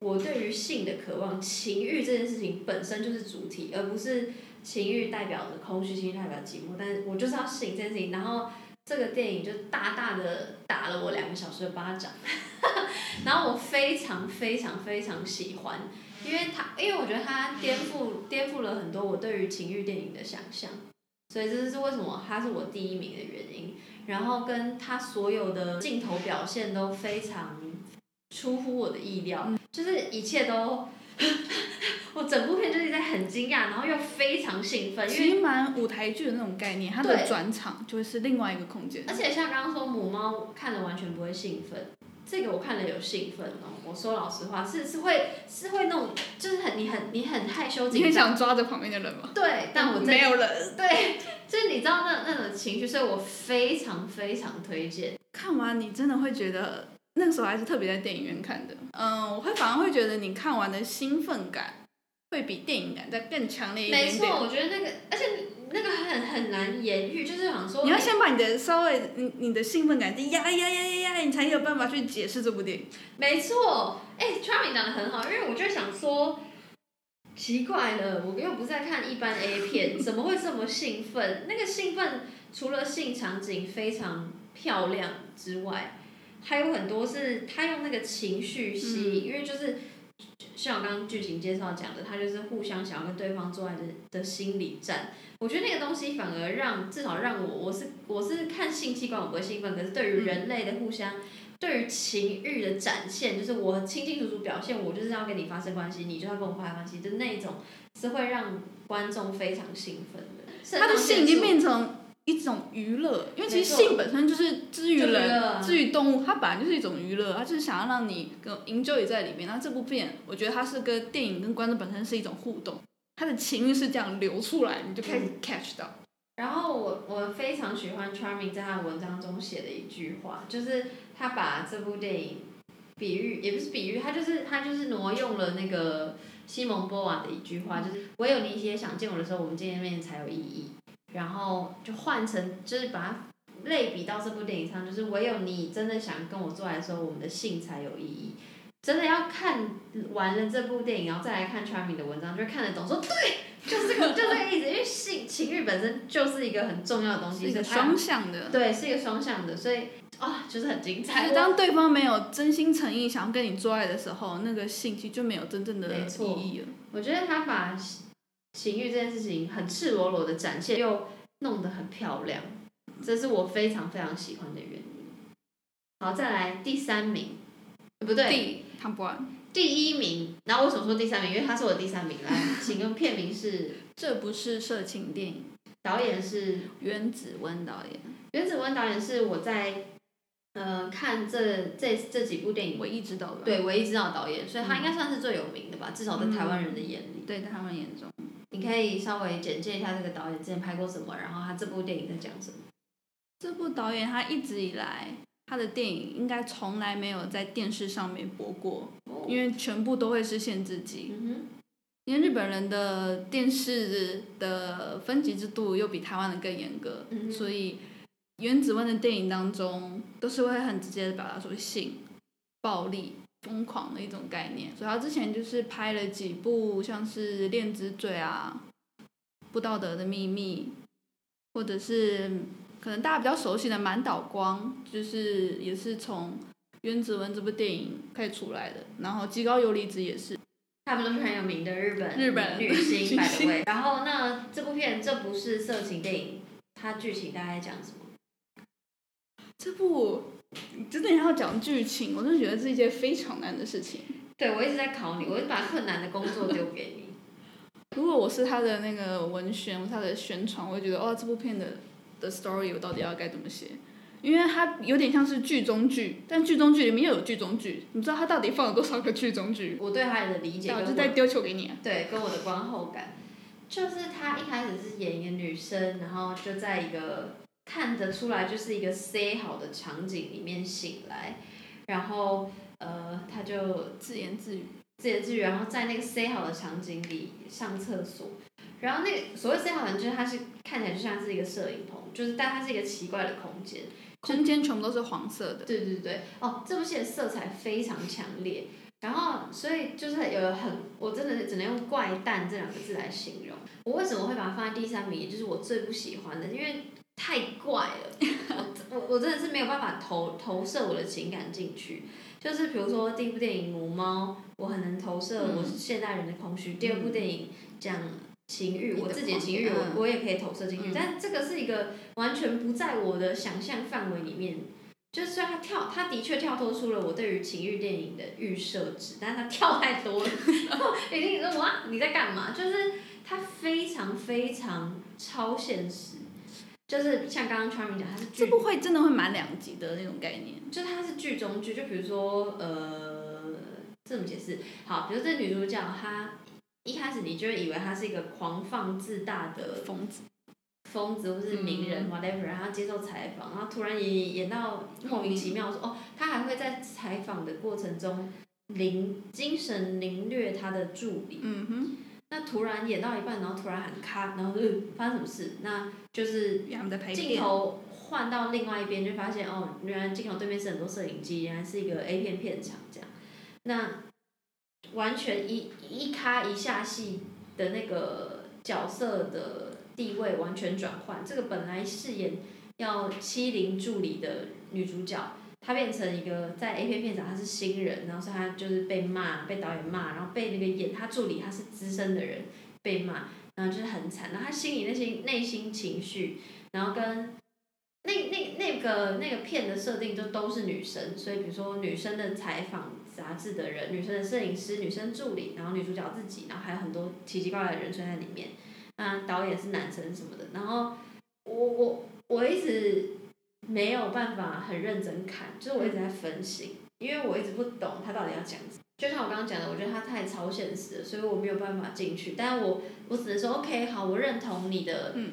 我对于性的渴望，情欲这件事情本身就是主体，而不是情欲代表的空虚，情欲代表寂寞。但是我就是要性这件事情，然后这个电影就大大的打了我两个小时的巴掌，[LAUGHS] 然后我非常非常非常喜欢，因为它因为我觉得它颠覆颠覆了很多我对于情欲电影的想象，所以这就是为什么他是我第一名的原因。然后跟他所有的镜头表现都非常出乎我的意料，就是一切都，[LAUGHS] 我整部片就是在很惊讶，然后又非常兴奋，因为其实蛮舞台剧的那种概念，它的转场就会是另外一个空间。而且像刚刚说母猫看了完全不会兴奋，这个我看了有兴奋哦，我说老实话是是会是会那种就是很你很你很害羞你很，想抓着旁边的人吗？对，但我真没有人。对，就是你知道那那种情绪，所以我非常非常推荐。看完你真的会觉得那个时候还是特别在电影院看的。嗯，我会反而会觉得你看完的兴奋感会比电影感再更强烈一点没错。我觉得那个，而且那个很很难言喻，就是想说你要先把你的稍微你你的兴奋感压压压压压，你才有办法去解释这部电影。没错，哎、v i 讲的很好，因为我就想说，奇怪了，我又不是在看一般 A 片，怎么会这么兴奋？那个兴奋除了性场景非常漂亮之外，还有很多是他用那个情绪吸引，因为就是像我刚刚剧情介绍讲的，他就是互相想要跟对方做爱的的心理战。我觉得那个东西反而让至少让我我是我是看性器官我不会兴奋，可是对于人类的互相。对于情欲的展现，就是我清清楚楚表现，我就是要跟你发生关系，你就要跟我发生关系，就那种是会让观众非常兴奋的。他的性已经变成一种娱乐，因为其实性本身就是治愈就娱乐人、啊治愈动物，它本来就是一种娱乐，它就是想要让你跟 enjoy 在里面。那这部片，我觉得它是跟电影跟观众本身是一种互动，它的情绪是这样流出来，你就开始 catch 到。然后我我非常喜欢 Charming 在他的文章中写的一句话，就是他把这部电影比喻，也不是比喻，他就是他就是挪用了那个西蒙波娃的一句话，就是唯有你一些想见我的时候，我们见面才有意义。然后就换成就是把它类比到这部电影上，就是唯有你真的想跟我做爱的时候，我们的性才有意义。真的要看完了这部电影，然后再来看 Charming 的文章，就会看得懂。说对，就是这个，就这个意思。因为性情欲本身就是一个很重要的东西，是一个双向的。对，是一个双向的，所以啊、就是很精就彩。是当对方没有真心诚意想要跟你做爱的时候，那个性其实就没有真正的意义了。我觉得他把情欲这件事情很赤裸裸的展现，又弄得很漂亮，这是我非常非常喜欢的原因。好，再来第三名，呃不对，第看不完，第一名。然后为什么说第三名？因为他是我第三名。来，[LAUGHS] 请用片名是，这不是色情电影，导演是袁子温导演袁子温导演，是我在呃看这这这几部电影唯一知道的。对唯一知道的导演，所以他应该算是最有名的吧，至少在台湾人的眼里。对，在他们眼中，你可以稍微简介一下这个导演之前拍过什么，然后他这部电影在讲什么。这部导演他一直以来他的电影应该从来没有在电视上面播过，因为全部都会是限制级。嗯因为日本人的电视的分级制度又比台湾的更严格，嗯所以原子温的电影当中都是会很直接的表达出性、暴力、疯狂的一种概念。所以他之前就是拍了几部像是《恋之罪》啊、《不道德的秘密》，或者是可能大家比较熟悉的《满岛光》，就是也是从原子文这部电影开始出来的。然后《极高游离子》也是。他们都是很有名的日本日本女星，百。[LAUGHS] 然后那这部片这不是色情电影，它剧情大概讲什么？这部真的要讲剧情，我真的觉得是一件非常难的事情。对我一直在考你，我就把困难的工作丢给你。[LAUGHS] 如果我是他的那个文宣，我是他的宣传，我会觉得哦，这部片的的 story 我到底要该怎么写？因为它有点像是剧中剧，但剧中剧里面又有剧中剧，你知道它到底放了多少个剧中剧？我对他的理解跟我那我就在丢球给你、啊。对跟我的观后感，就是他一开始是演一个女生，然后就在一个看得出来就是一个 say 好的场景里面醒来，然后呃，他就自言自语，自言自语，然后在那个 say 好的场景里上厕所，然后那个所谓 say 好的，就是它是看起来就像是一个摄影棚，就是但它是一个奇怪的空间。空间全部都是黄色的。对对对，哦，这部戏的色彩非常强烈，然后所以就是有很，我真的是只能用怪诞这两个字来形容。我为什么会把它放在第三名，也就是我最不喜欢的，因为太怪了，[LAUGHS] 我我我真的是没有办法投投射我的情感进去。就是比如说第一部电影《母猫》，我很能投射我是现代人的空虚；第二部电影讲情欲，我自己的情欲，我我也可以投射进去，嗯但这个是一个完全不在我的想象范围里面。就是虽然他跳，他的确跳脱出了我对于情欲电影的预设值，但是他跳太多了，然后已经你说哇你在干嘛？就是他非常非常超现实，就是像刚刚 Charming 讲，他是剧，这部会真的会蛮两极的那种概念。就是它是剧中剧，就比如说呃，这么解释，好，比如这女主角她一开始你就会以为他是一个狂放自大的疯子，疯子或是名人、whatever，然后接受采访，然后突然演演到莫名其妙说哦，他还会在采访的过程中凌精神凌虐他的助理。嗯哼，那突然演到一半，然后突然喊咔，然后就呃发生什么事？那就是镜，头换到另外一边，就发现哦，原来镜头对面是很多摄影机，原来是一个 A 片片场这样。那完全一一咔一下戏的那个角色的地位完全转换，这个本来饰演要欺凌助理的女主角，她变成一个在 A 片片场她是新人，然后她就是被骂，被导演骂，然后被那个演她助理她是资深的人被骂，然后就是很惨，然后她心里那些内心情绪，然后跟那那那个那个片的设定就都是女生，所以比如说女生的采访杂志的人、女生的摄影师、女生助理，然后女主角自己，然后还有很多奇奇怪怪的人存在里面。那导演是男生什么的，然后我我我一直没有办法很认真看，就是我一直在分心，因为我一直不懂他到底要讲什么。就像我刚刚讲的，我觉得他太超现实了，所以我没有办法进去。但我我只能说，OK，好，我认同你的嗯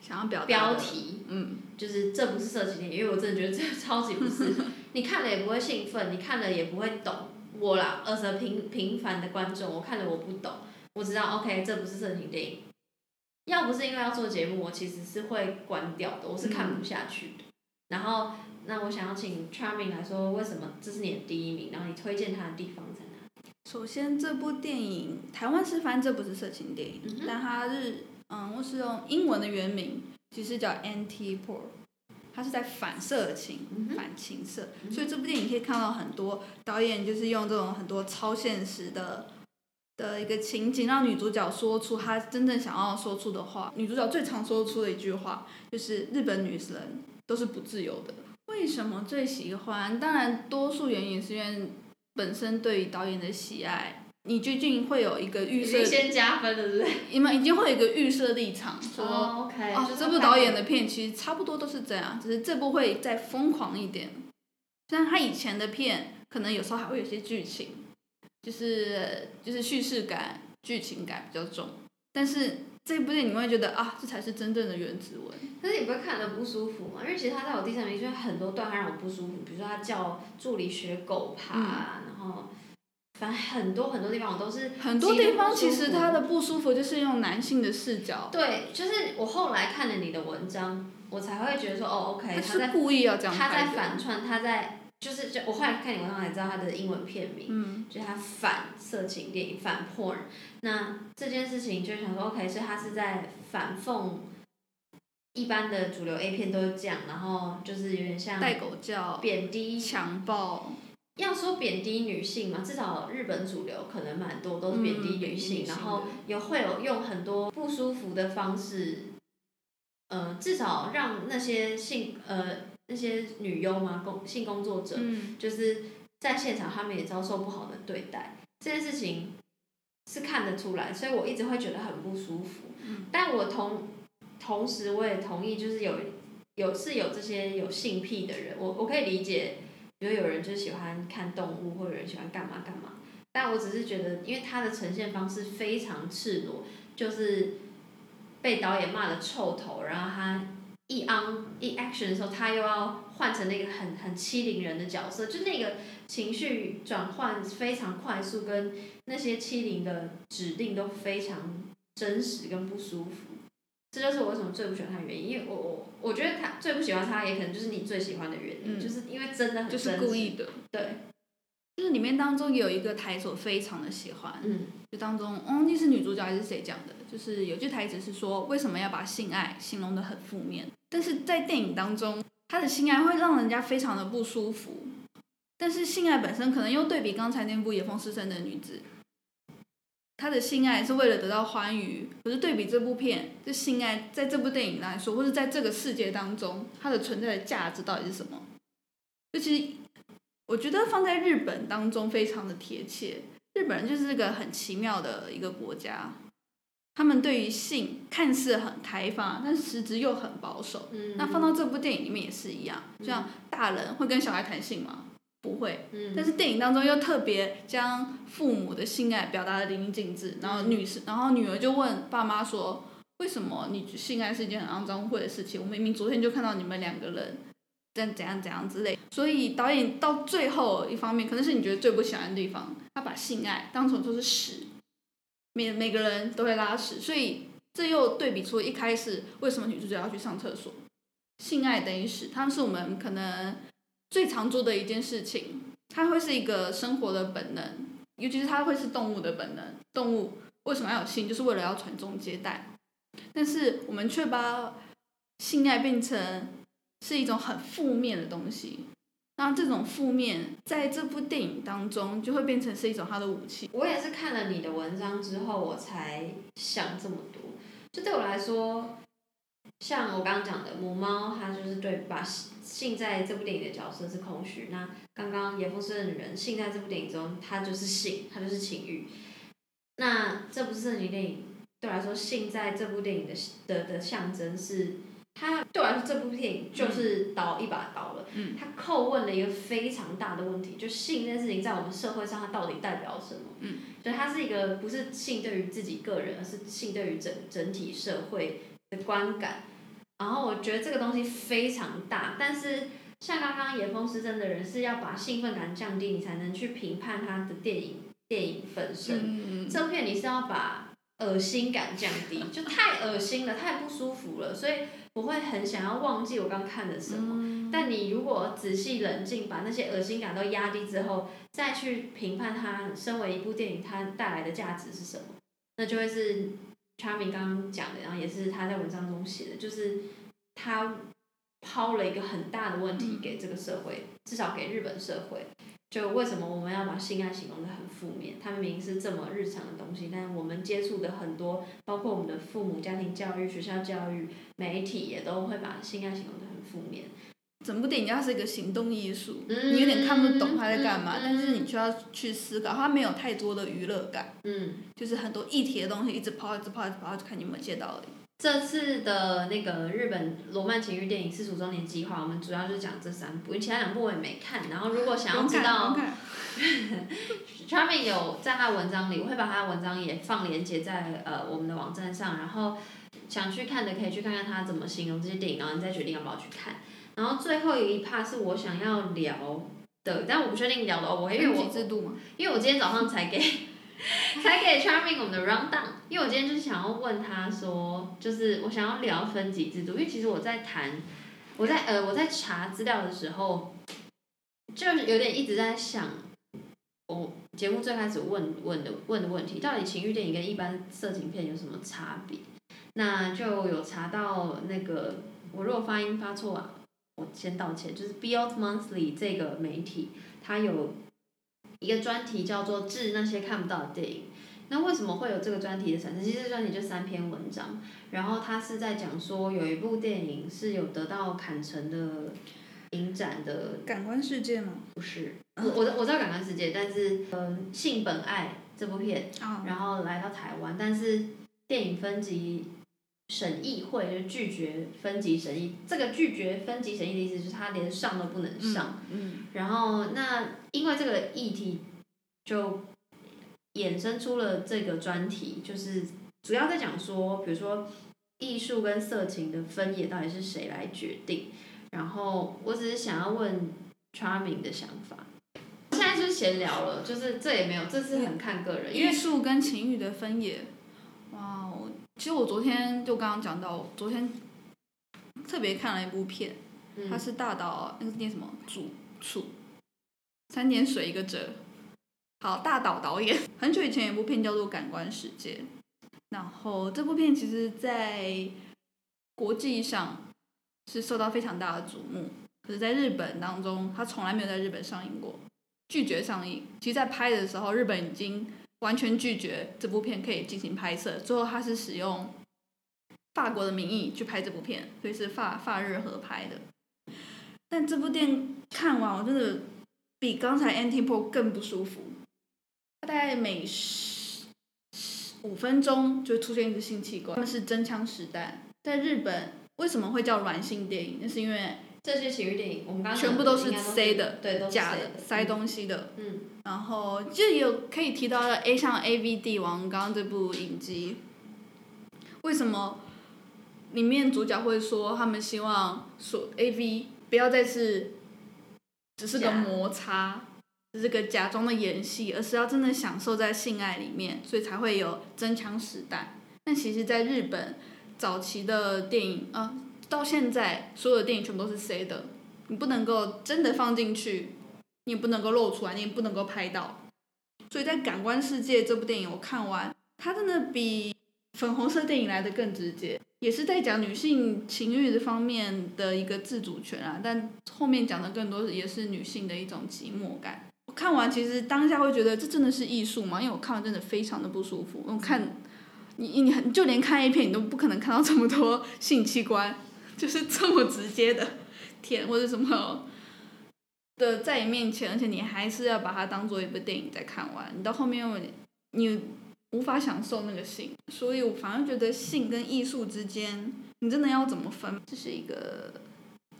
想要表标，题，嗯，就是这不是色情电影，因为我真的觉得这超级不是，你看了也不会兴奋，你看了也不会懂。我啦，而且平平凡的观众，我看了我不懂，我知道 OK 这不是色情电影。要不是因为要做节目，我其实是会关掉的，我是看不下去的。然后，那我想要请 Charming 来说，为什么这是你的第一名？然后你推荐他的地方在哪？首先，这部电影台湾是翻这不是色情电影，嗯但它是嗯，我是用英文的原名，其实叫 Anti-Porn，它是在反色情、嗯反情色，嗯所以这部电影可以看到很多导演就是用这种很多超现实的的一个情景，让女主角说出她真正想要说出的话。女主角最常说出的一句话就是“日本女人都是不自由的”。为什么最喜欢？当然，多数原因是因为本身对于导演的喜爱，你最近会有一个预设先加分的，对？你们已经会有一个预设立场，说哦这部导演的片其实差不多都是这样，只是这部会再疯狂一点。像他以前的片，可能有时候还会有些剧情，就是就是叙事感、剧情感比较重。但是这部电影你会觉得啊，这才是真正的原子文。但是你不会看得不舒服吗？因为其实他在我第三名，就是很多段他让我不舒服，比如说他叫助理学狗爬，然后反正很多很多地方我都是很多地方其实他的不舒服就是用男性的视角，对，就是我后来看了你的文章，我才会觉得说哦，OK，他他在是故意要这样他在。反串，他在就是就我后来看你文章才知道他的英文片名，嗯，就是他反色情电影反 porn。那这件事情就想说，OK，所以他是在反讽一般的主流 A 片都是这样，然后就是有点像带狗叫、贬低，强暴，要说贬低女性嘛，至少日本主流可能蛮多都是贬低女性，然后的有会有用很多不舒服的方式，呃，至少让那些性呃那些女优嘛工性工作者，嗯，就是在现场他们也遭受不好的对待，这件事情是看得出来，所以我一直会觉得很不舒服。嗯。但我同同时我也同意，就是有有是有这些有性癖的人，我我可以理解，比如有人就喜欢看动物，或者有人喜欢干嘛干嘛。但我只是觉得，因为他的呈现方式非常赤裸，就是被导演骂的臭头，然后他一 on 一 action 的时候，他又要换成那个很很欺凌人的角色，就那个情绪转换非常快速，跟那些欺凌的指令都非常真实跟不舒服。这就是我为什么最不喜欢他的原因，因为我我我觉得他最不喜欢他，也可能就是你最喜欢的原因，嗯就是因为真的很就是故意的。对，就是里面当中有一个台词我非常的喜欢，嗯就当中，哦，那是女主角还是谁讲的？就是有句台词是说，为什么要把性爱形容的很负面？但是在电影当中，他的性爱会让人家非常的不舒服。但是性爱本身可能又对比刚才那部野风失声的女子，她的性爱是为了得到欢愉，可是对比这部片，这性爱在这部电影来说，或者在这个世界当中，它的存在的价值到底是什么？就其实我觉得放在日本当中非常的贴切。日本人就是个很奇妙的一个国家，他们对于性看似很开放，但是实质又很保守。嗯，那放到这部电影里面也是一样，像大人会跟小孩谈性吗？不会。嗯，但是电影当中又特别将父母的性爱表达的淋漓尽致，然后嗯女士，然后女儿就问爸妈说：“为什么你性爱是一件很肮脏污秽的事情？我明明昨天就看到你们两个人在怎样怎样之类。”所以导演到最后一方面，可能是你觉得最不喜欢的地方，他把性爱当成就是屎，每每个人都会拉屎，所以这又对比出一开始为什么女主角要去上厕所，性爱等于屎，他们是我们可能最常做的一件事情，它会是一个生活的本能，尤其是它会是动物的本能。动物为什么要有性，就是为了要传宗接代，但是我们却把性爱变成是一种很负面的东西。那这种负面在这部电影当中就会变成是一种它的武器。我也是看了你的文章之后，我才想这么多。就对我来说，像我刚刚讲的母猫，它就是对把性在这部电影的角色是空虚。那刚刚严复生的女人，性在这部电影中，它就是性，它就是情欲。那这部圣经电影对我来说，性在这部电影的的的象征是，它对我来说这部电影就是刀、一把刀了。嗯它叩问了一个非常大的问题，就性这件事情在我们社会上它到底代表什么？嗯，就它是一个不是性对于自己个人，而是性对于整整体社会的观感。然后我觉得这个东西非常大，但是像刚刚野风失真的人是要把兴奋感降低，你才能去评判他的电影电影本身。嗯这部片你是要把恶心感降低，就太恶心了，太不舒服了，所以我会很想要忘记我刚看的什么。嗯但你如果仔细冷静，把那些恶心感都压低之后，再去评判它身为一部电影它带来的价值是什么，那就会是 Charming 刚刚讲的，然后也是他在文章中写的，就是他抛了一个很大的问题给这个社会，至少给日本社会。就为什么我们要把性爱形容的很负面？它明明是这么日常的东西，但我们接触的很多，包括我们的父母、家庭教育、学校教育、媒体也都会把性爱形容的很负面。整部电影它是一个行动艺术，嗯你有点看不懂他在干嘛，但是你却要去思考，它没有太多的娱乐感，嗯，就是很多议题的东西一直抛，一直抛，一直抛，就看你有没有接到而已。这次的那个日本罗曼情欲电影四十五周年计划，我们主要就是讲这三部，因为其他两部我也没看。然后如果想要知道不用看 [LAUGHS] Charming 有在他的文章里，我会把他的文章也放连接在呃我们的网站上，然后想去看的可以去看看他怎么形容这些电影，然后你再决定要不要去看。然后最后一 part 是我想要聊的，但我不确定聊的 O 不 OK，因为分我级制度嘛，因为我今天早上才给 [LAUGHS] 才给 Charming 我们的 round down，因为我今天就是想要问他说，就是我想要聊分级制度，因为其实我在谈，我在呃我在查资料的时候，就是有点一直在想，我节目最开始问问的问的问题，到底情欲电影跟一般色情片有什么差别？那就有查到那个，我如果发音发错啊，我先道歉，就是 Beyond Monthly 这个媒体，它有一个专题叫做《致那些看不到的电影》。那为什么会有这个专题的产生？其实这个专题就三篇文章，然后它是在讲说有一部电影是有得到坎城的影展的，感官世界吗，不是我我我知道《感官世界》，但是嗯，《性本爱》这部片，啊，然后来到台湾，但是电影分级审议会就拒绝分级审议。这个拒绝分级审议的意思就是他连上都不能上。嗯，然后那因为这个议题就衍生出了这个专题，就是主要在讲说，比如说艺术跟色情的分野到底是谁来决定。然后我只是想要问 Charming 的想法。现在就是闲聊了，就是这也没有，这是很看个人，艺术跟情欲的分野，其实我昨天就刚刚讲到，昨天特别看了一部片，它嗯是大岛那个是念什么主处，三点水一个折，好大岛导演很久以前有一部片叫做《感官世界》，然后这部片其实在国际上是受到非常大的瞩目，可是在日本当中，它从来没有在日本上映过，拒绝上映。其实，在拍的时候，日本已经完全拒绝这部片可以进行拍摄，最后他是使用法国的名义去拍这部片，所以是法法日合拍的。但这部电影看完，我真的比刚才 Antipo 更不舒服。大概每十五分钟就出现一支性器官，他们是真枪实弹。在日本为什么会叫软性电影？那是因为这些喜剧电影，我们刚刚全部都是塞的对，都是假的的，塞东西的。嗯，然后就有可以提到的 A 像 A V 帝王刚刚这部影集，为什么里面主角会说他们希望说 A V 不要再是只是个摩擦，只是个假装的演戏，而是要真的享受在性爱里面，所以才会有真枪实弹。但其实，在日本早期的电影啊、到现在所有的电影全部都是 C 的，你不能够真的放进去，你也不能够露出来，你也不能够拍到。所以在《感官世界》这部电影我看完，它真的比粉红色电影来的更直接，也是在讲女性情欲的方面的一个自主权啊，但后面讲的更多也是女性的一种寂寞感。我看完其实当下会觉得这真的是艺术吗？因为我看完真的非常的不舒服。我看你你很就连看 A 片你都不可能看到这么多性器官，就是这么直接的舔或者什么的在你面前，而且你还是要把它当做一部电影在看完。你到后面你无法享受那个性，所以我反而觉得性跟艺术之间，你真的要怎么分，这是一个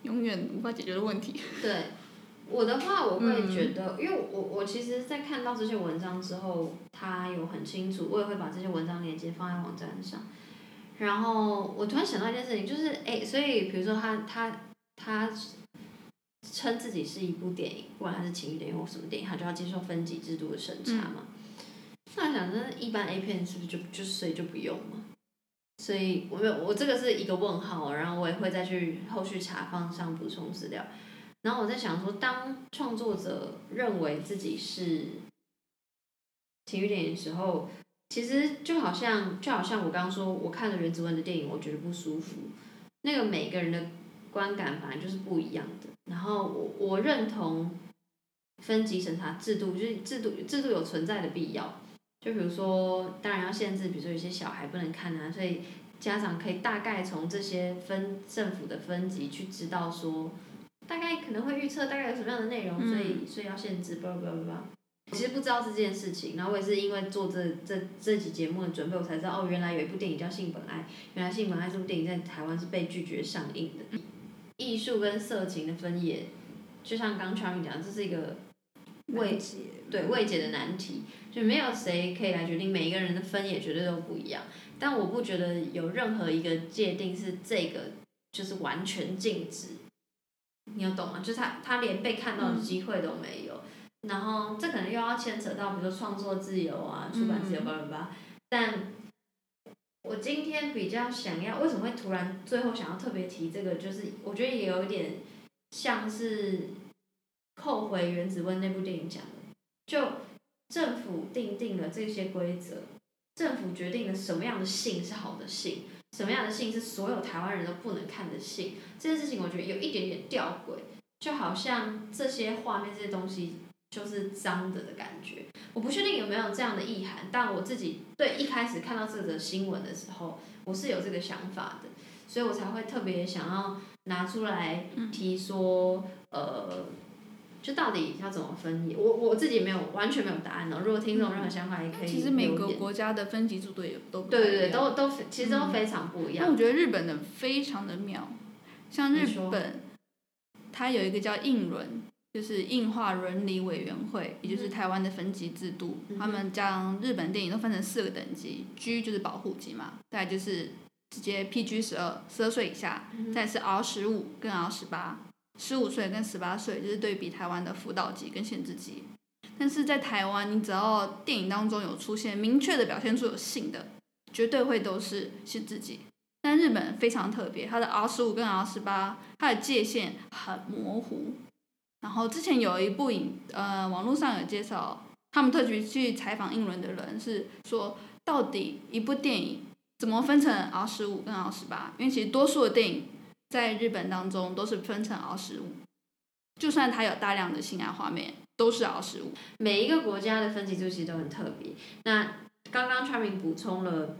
永远无法解决的问题。对，我的话我会嗯觉得，因为我我其实，在看到这些文章之后，他有很清楚，我也会把这些文章链接放在网站上。然后我突然想到一件事情，就是哎，所以比如说他他他称自己是一部电影，不管它是情欲电影或什么电影，他就要接受分级制度的审查嘛。那我想，那一般 A 片是不是就就所以就不用嘛？所以我没有，我这个是一个问号，然后我也会再去后续查放上补充资料。然后我在想说，当创作者认为自己是情欲电影的时候，其实就好像就好像我刚刚说，我看了原子文的电影，我觉得不舒服。那个每个人的观感反正就是不一样的。然后我我认同分级审查制度，就是制度制度有存在的必要。就比如说，当然要限制，比如说有些小孩不能看啊，所以家长可以大概从这些分政府的分级去知道说，大概可能会预测大概有什么样的内容，所以所以要限制，叭叭叭叭。其实不知道这件事情，然后我也是因为做这这这集节目的准备，我才知道哦，原来有一部电影叫《性本爱》，原来《性本爱》这部电影在台湾是被拒绝上映的。艺术跟色情的分野，就像刚 Charmy 讲，这是一个未解对未解的难题，就没有谁可以来决定，每一个人的分野绝对都不一样。但我不觉得有任何一个界定是这个就是完全禁止，你要懂吗？就是他他连被看到的机会都没有。然后这可能又要牵扯到，比如说创作自由啊、出版自由，嗯巴拉巴。但我今天比较想要，为什么会突然最后想要特别提这个？就是我觉得也有一点像是扣回原子问那部电影讲的，就政府定定了这些规则，政府决定了什么样的性是好的性，什么样的性是所有台湾人都不能看的性。这件事情我觉得有一点点吊诡，就好像这些画面这些东西就是脏的的感觉。我不确定有没有这样的意涵，但我自己对一开始看到这则新闻的时候，我是有这个想法的，所以我才会特别想要拿出来提说，呃，就到底要怎么分野？我我自己没有完全没有答案哦。如果听众有任何想法，也可以其实每个国家的分级制度也都不太对对对，都都其实都非常不一样。但我觉得日本的非常的妙，像日本，它有一个叫印伦，就是硬化伦理委员会，也就是嗯台湾的分级制度。嗯他们将日本电影都分成四个等级，G 就是保护级嘛，再来就是直接 PG 十二，十二岁以下，嗯再是 R 十五跟 R 十八，十五岁跟十八岁就是对比台湾的辅导级跟限制级。但是在台湾，你只要电影当中有出现明确的表现出有性的，绝对会都是限制级。但日本非常特别，它的 R 十五跟 R 十八，它的界限很模糊。然后之前有一部影，呃，网络上有介绍，他们特别去采访英伦的人，是说到底一部电影怎么分成 R 十五跟 R 十八？因为其实多数的电影在日本当中都是分成 R 十五，就算它有大量的性爱画面，都是 R 十五。每一个国家的分级制度其实都很特别。那刚刚 Charming 补充了。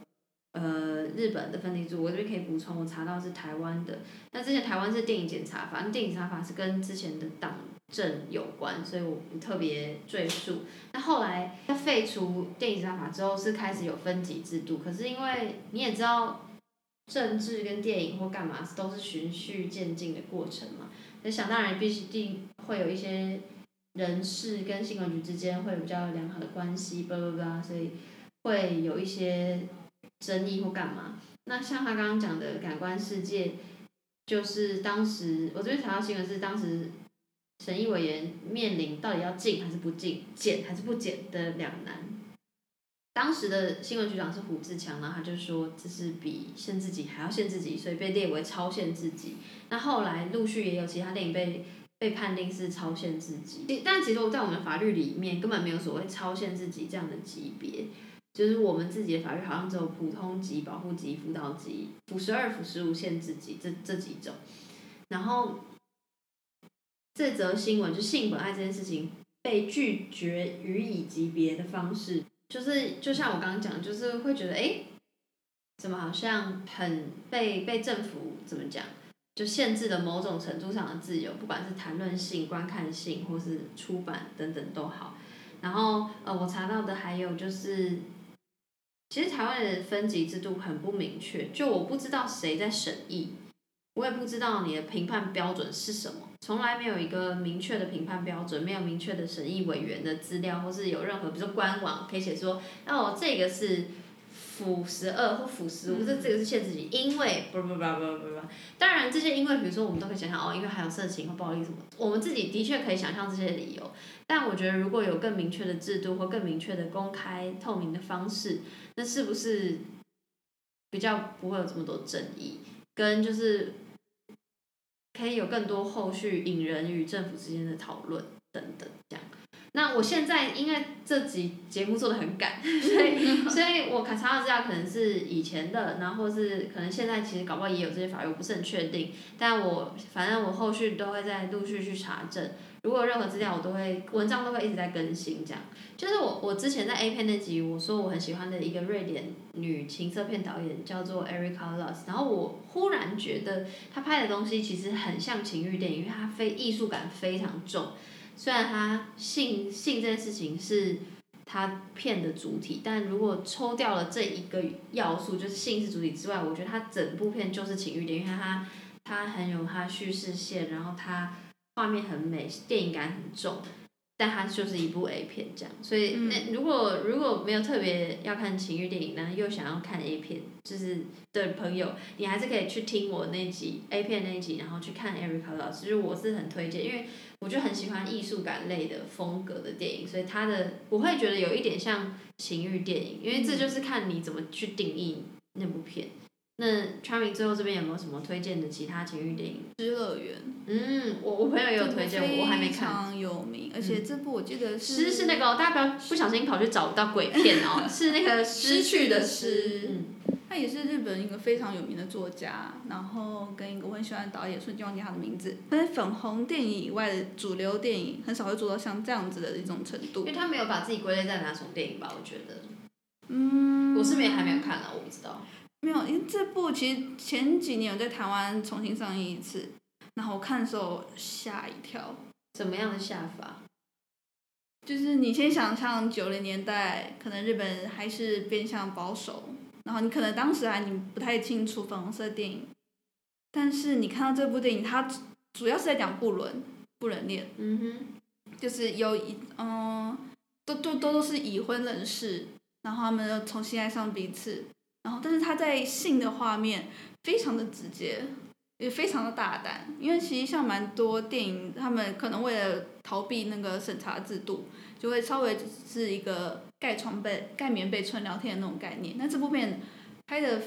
呃，日本的分级制度，我这边可以补充，我查到是台湾的。那之前台湾是电影检查法，那电影检查法是跟之前的党证有关，所以我不特别赘述。那后来在废除电影执法之后，是开始有分级制度，可是因为你也知道，政治跟电影或干嘛都是循序渐进的过程嘛，那想当然必须定会有一些人事跟新闻局之间会有比较良好的关系，叭叭叭，所以会有一些争议或干嘛。那像他刚刚讲的感官世界，就是当时我这边查到新闻是当时审议委员面临到底要禁还是不禁、减还是不减的两难。当时的新闻局长是胡志强，然后他就说这是比限制级还要限制级，所以被列为超限制级。那后来陆续也有其他电影被被判定是超限制级，但其实我在我们法律里面根本没有所谓超限制级这样的级别。就是我们自己的法律好像只有普通级、保护级、辅导级、辅十二、辅十五限制级这这几种，然后这则新闻就性本爱这件事情被拒绝予以级别的方式，就是就像我刚刚讲，就是会觉得哎，怎么好像很被被政府怎么讲，就限制了某种程度上的自由，不管是谈论性、观看性或是出版等等都好。然后呃，我查到的还有就是。其实台湾的分级制度很不明确，就我不知道谁在审议，我也不知道你的评判标准是什么，从来没有一个明确的评判标准，没有明确的审议委员的资料，或是有任何，比如说官网可以写说，哦，这个是。辅十二或辅十五，这这个是限制级，因为不不不不不不，当然这些因为比如说我们都可以想想哦，因为还有色情或暴力什么，我们自己的确可以想象这些理由，但我觉得如果有更明确的制度或更明确的公开透明的方式，那是不是比较不会有这么多争议，跟就是可以有更多后续引人与政府之间的讨论等等这样。那我现在因为这集节目做的很赶，[LAUGHS] 所以 [LAUGHS] 所以我查查的资料可能是以前的，然后是可能现在其实搞不好也有这些法律，我不是很确定。但我反正我后续都会再陆续去查证，如果有任何资料我都会文章都会一直在更新。这样就是我我之前在 A 片那集我说我很喜欢的一个瑞典女情色片导演叫做 Erica l o s 然后我忽然觉得她拍的东西其实很像情欲电影，因为她非艺术感非常重。虽然他性性这件事情是他片的主体，但如果抽掉了这一个要素，就是性是主体之外，我觉得他整部片就是情欲电影，因为他他很有他叙事线，然后他画面很美，电影感很重。但它就是一部 A 片这样，所以那如果如果没有特别要看情欲电影然后，又想要看 A 片，就是的朋友，你还是可以去听我那集 A 片那一集，然后去看 Erica 老师，就是我是很推荐，因为我就很喜欢艺术感类的风格的电影，所以他的我会觉得有一点像情欲电影，因为这就是看你怎么去定义那部片。那 Charming 最后这边有没有什么推荐的其他情欲电影？失乐园。嗯，我我朋友也有推荐，我我还没看。非常有名，而且这部我记得是。失是那个，大家不要不小心跑去找不到鬼片哦，[LAUGHS] 是那个失去的失。嗯。他也是日本一个非常有名的作家，然后跟一个我很喜欢的导演，瞬间忘记他的名字。但是粉红电影以外的主流电影，很少会做到像这样子的一种程度。因为他没有把自己归类在哪种电影吧？我觉得。嗯。我是没还没有看呢，我不知道。没有，因为这部其实前几年有在台湾重新上映一次，然后我看的时候吓一跳。怎么样的下法？就是你先想象九零年代，可能日本还是偏向保守，然后你可能当时还你不太清楚粉红色电影，但是你看到这部电影，它主要是在讲不伦不伦恋，嗯哼，就是有一嗯，都都都都是已婚人士，然后他们又重新爱上彼此。然后，但是他在性的画面非常的直接，也非常的大胆。因为其实像蛮多电影，他们可能为了逃避那个审查制度，就会稍微是一个盖床被、盖棉被、纯聊天的那种概念。那这部片拍的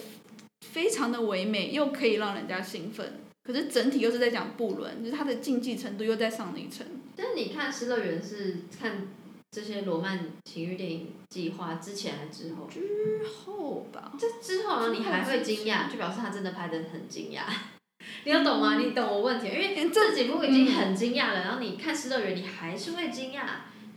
非常的唯美，又可以让人家兴奋，可是整体又是在讲不伦，就是它的竞技程度又在上了一层。但是你看《失乐园》是看。这些罗曼情欲电影计划之前还是之后？之后吧。这之后呢？你还会惊讶，就表示他真的拍的很惊讶。你要懂吗？你懂我问题？因为这几部已经很惊讶了，然后你看《失乐园》，你还是会惊讶，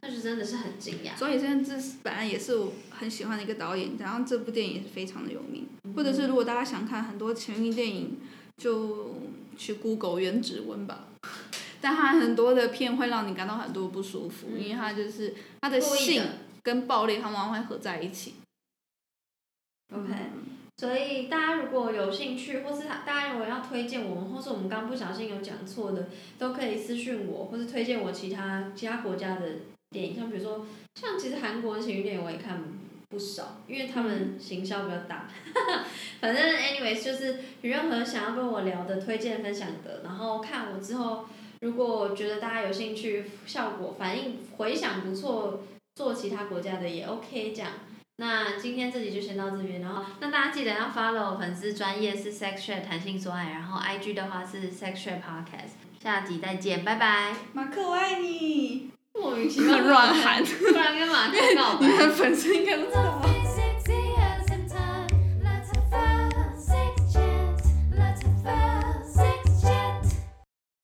那就真的是很惊讶。所以，现在这本来也是我很喜欢的一个导演，然后这部电影也是非常的有名。或者是如果大家想看很多情欲电影，就去 Google 原指纹吧。但它很多的片会让你感到很多不舒服，因为它就是它的性跟暴力，它往往会合在一起。OK，嗯所以大家如果有兴趣，或是他大家如果要推荐我们，或是我们刚不小心有讲错的，都可以私信我，或是推荐我其他其他国家的电影，像比如说像其实韩国的情侣电影我也看不少，因为他们行销比较大。[LAUGHS] 反正 anyways 就是有任何想要跟我聊的、推荐分享的，然后看我之后，如果觉得大家有兴趣，效果反应回响不错，做其他国家的也 OK 这样。那今天这集就先到这边，然后那大家记得要 follow 粉丝专业是 sex share 弹性说爱，然后 IG 的话是 sex share podcast，下集再见，拜拜。马克，我爱你。莫名其妙 [LAUGHS] 乱喊，[LAUGHS] 突然跟马克告白 [LAUGHS] 你。的粉丝应该都知道吧？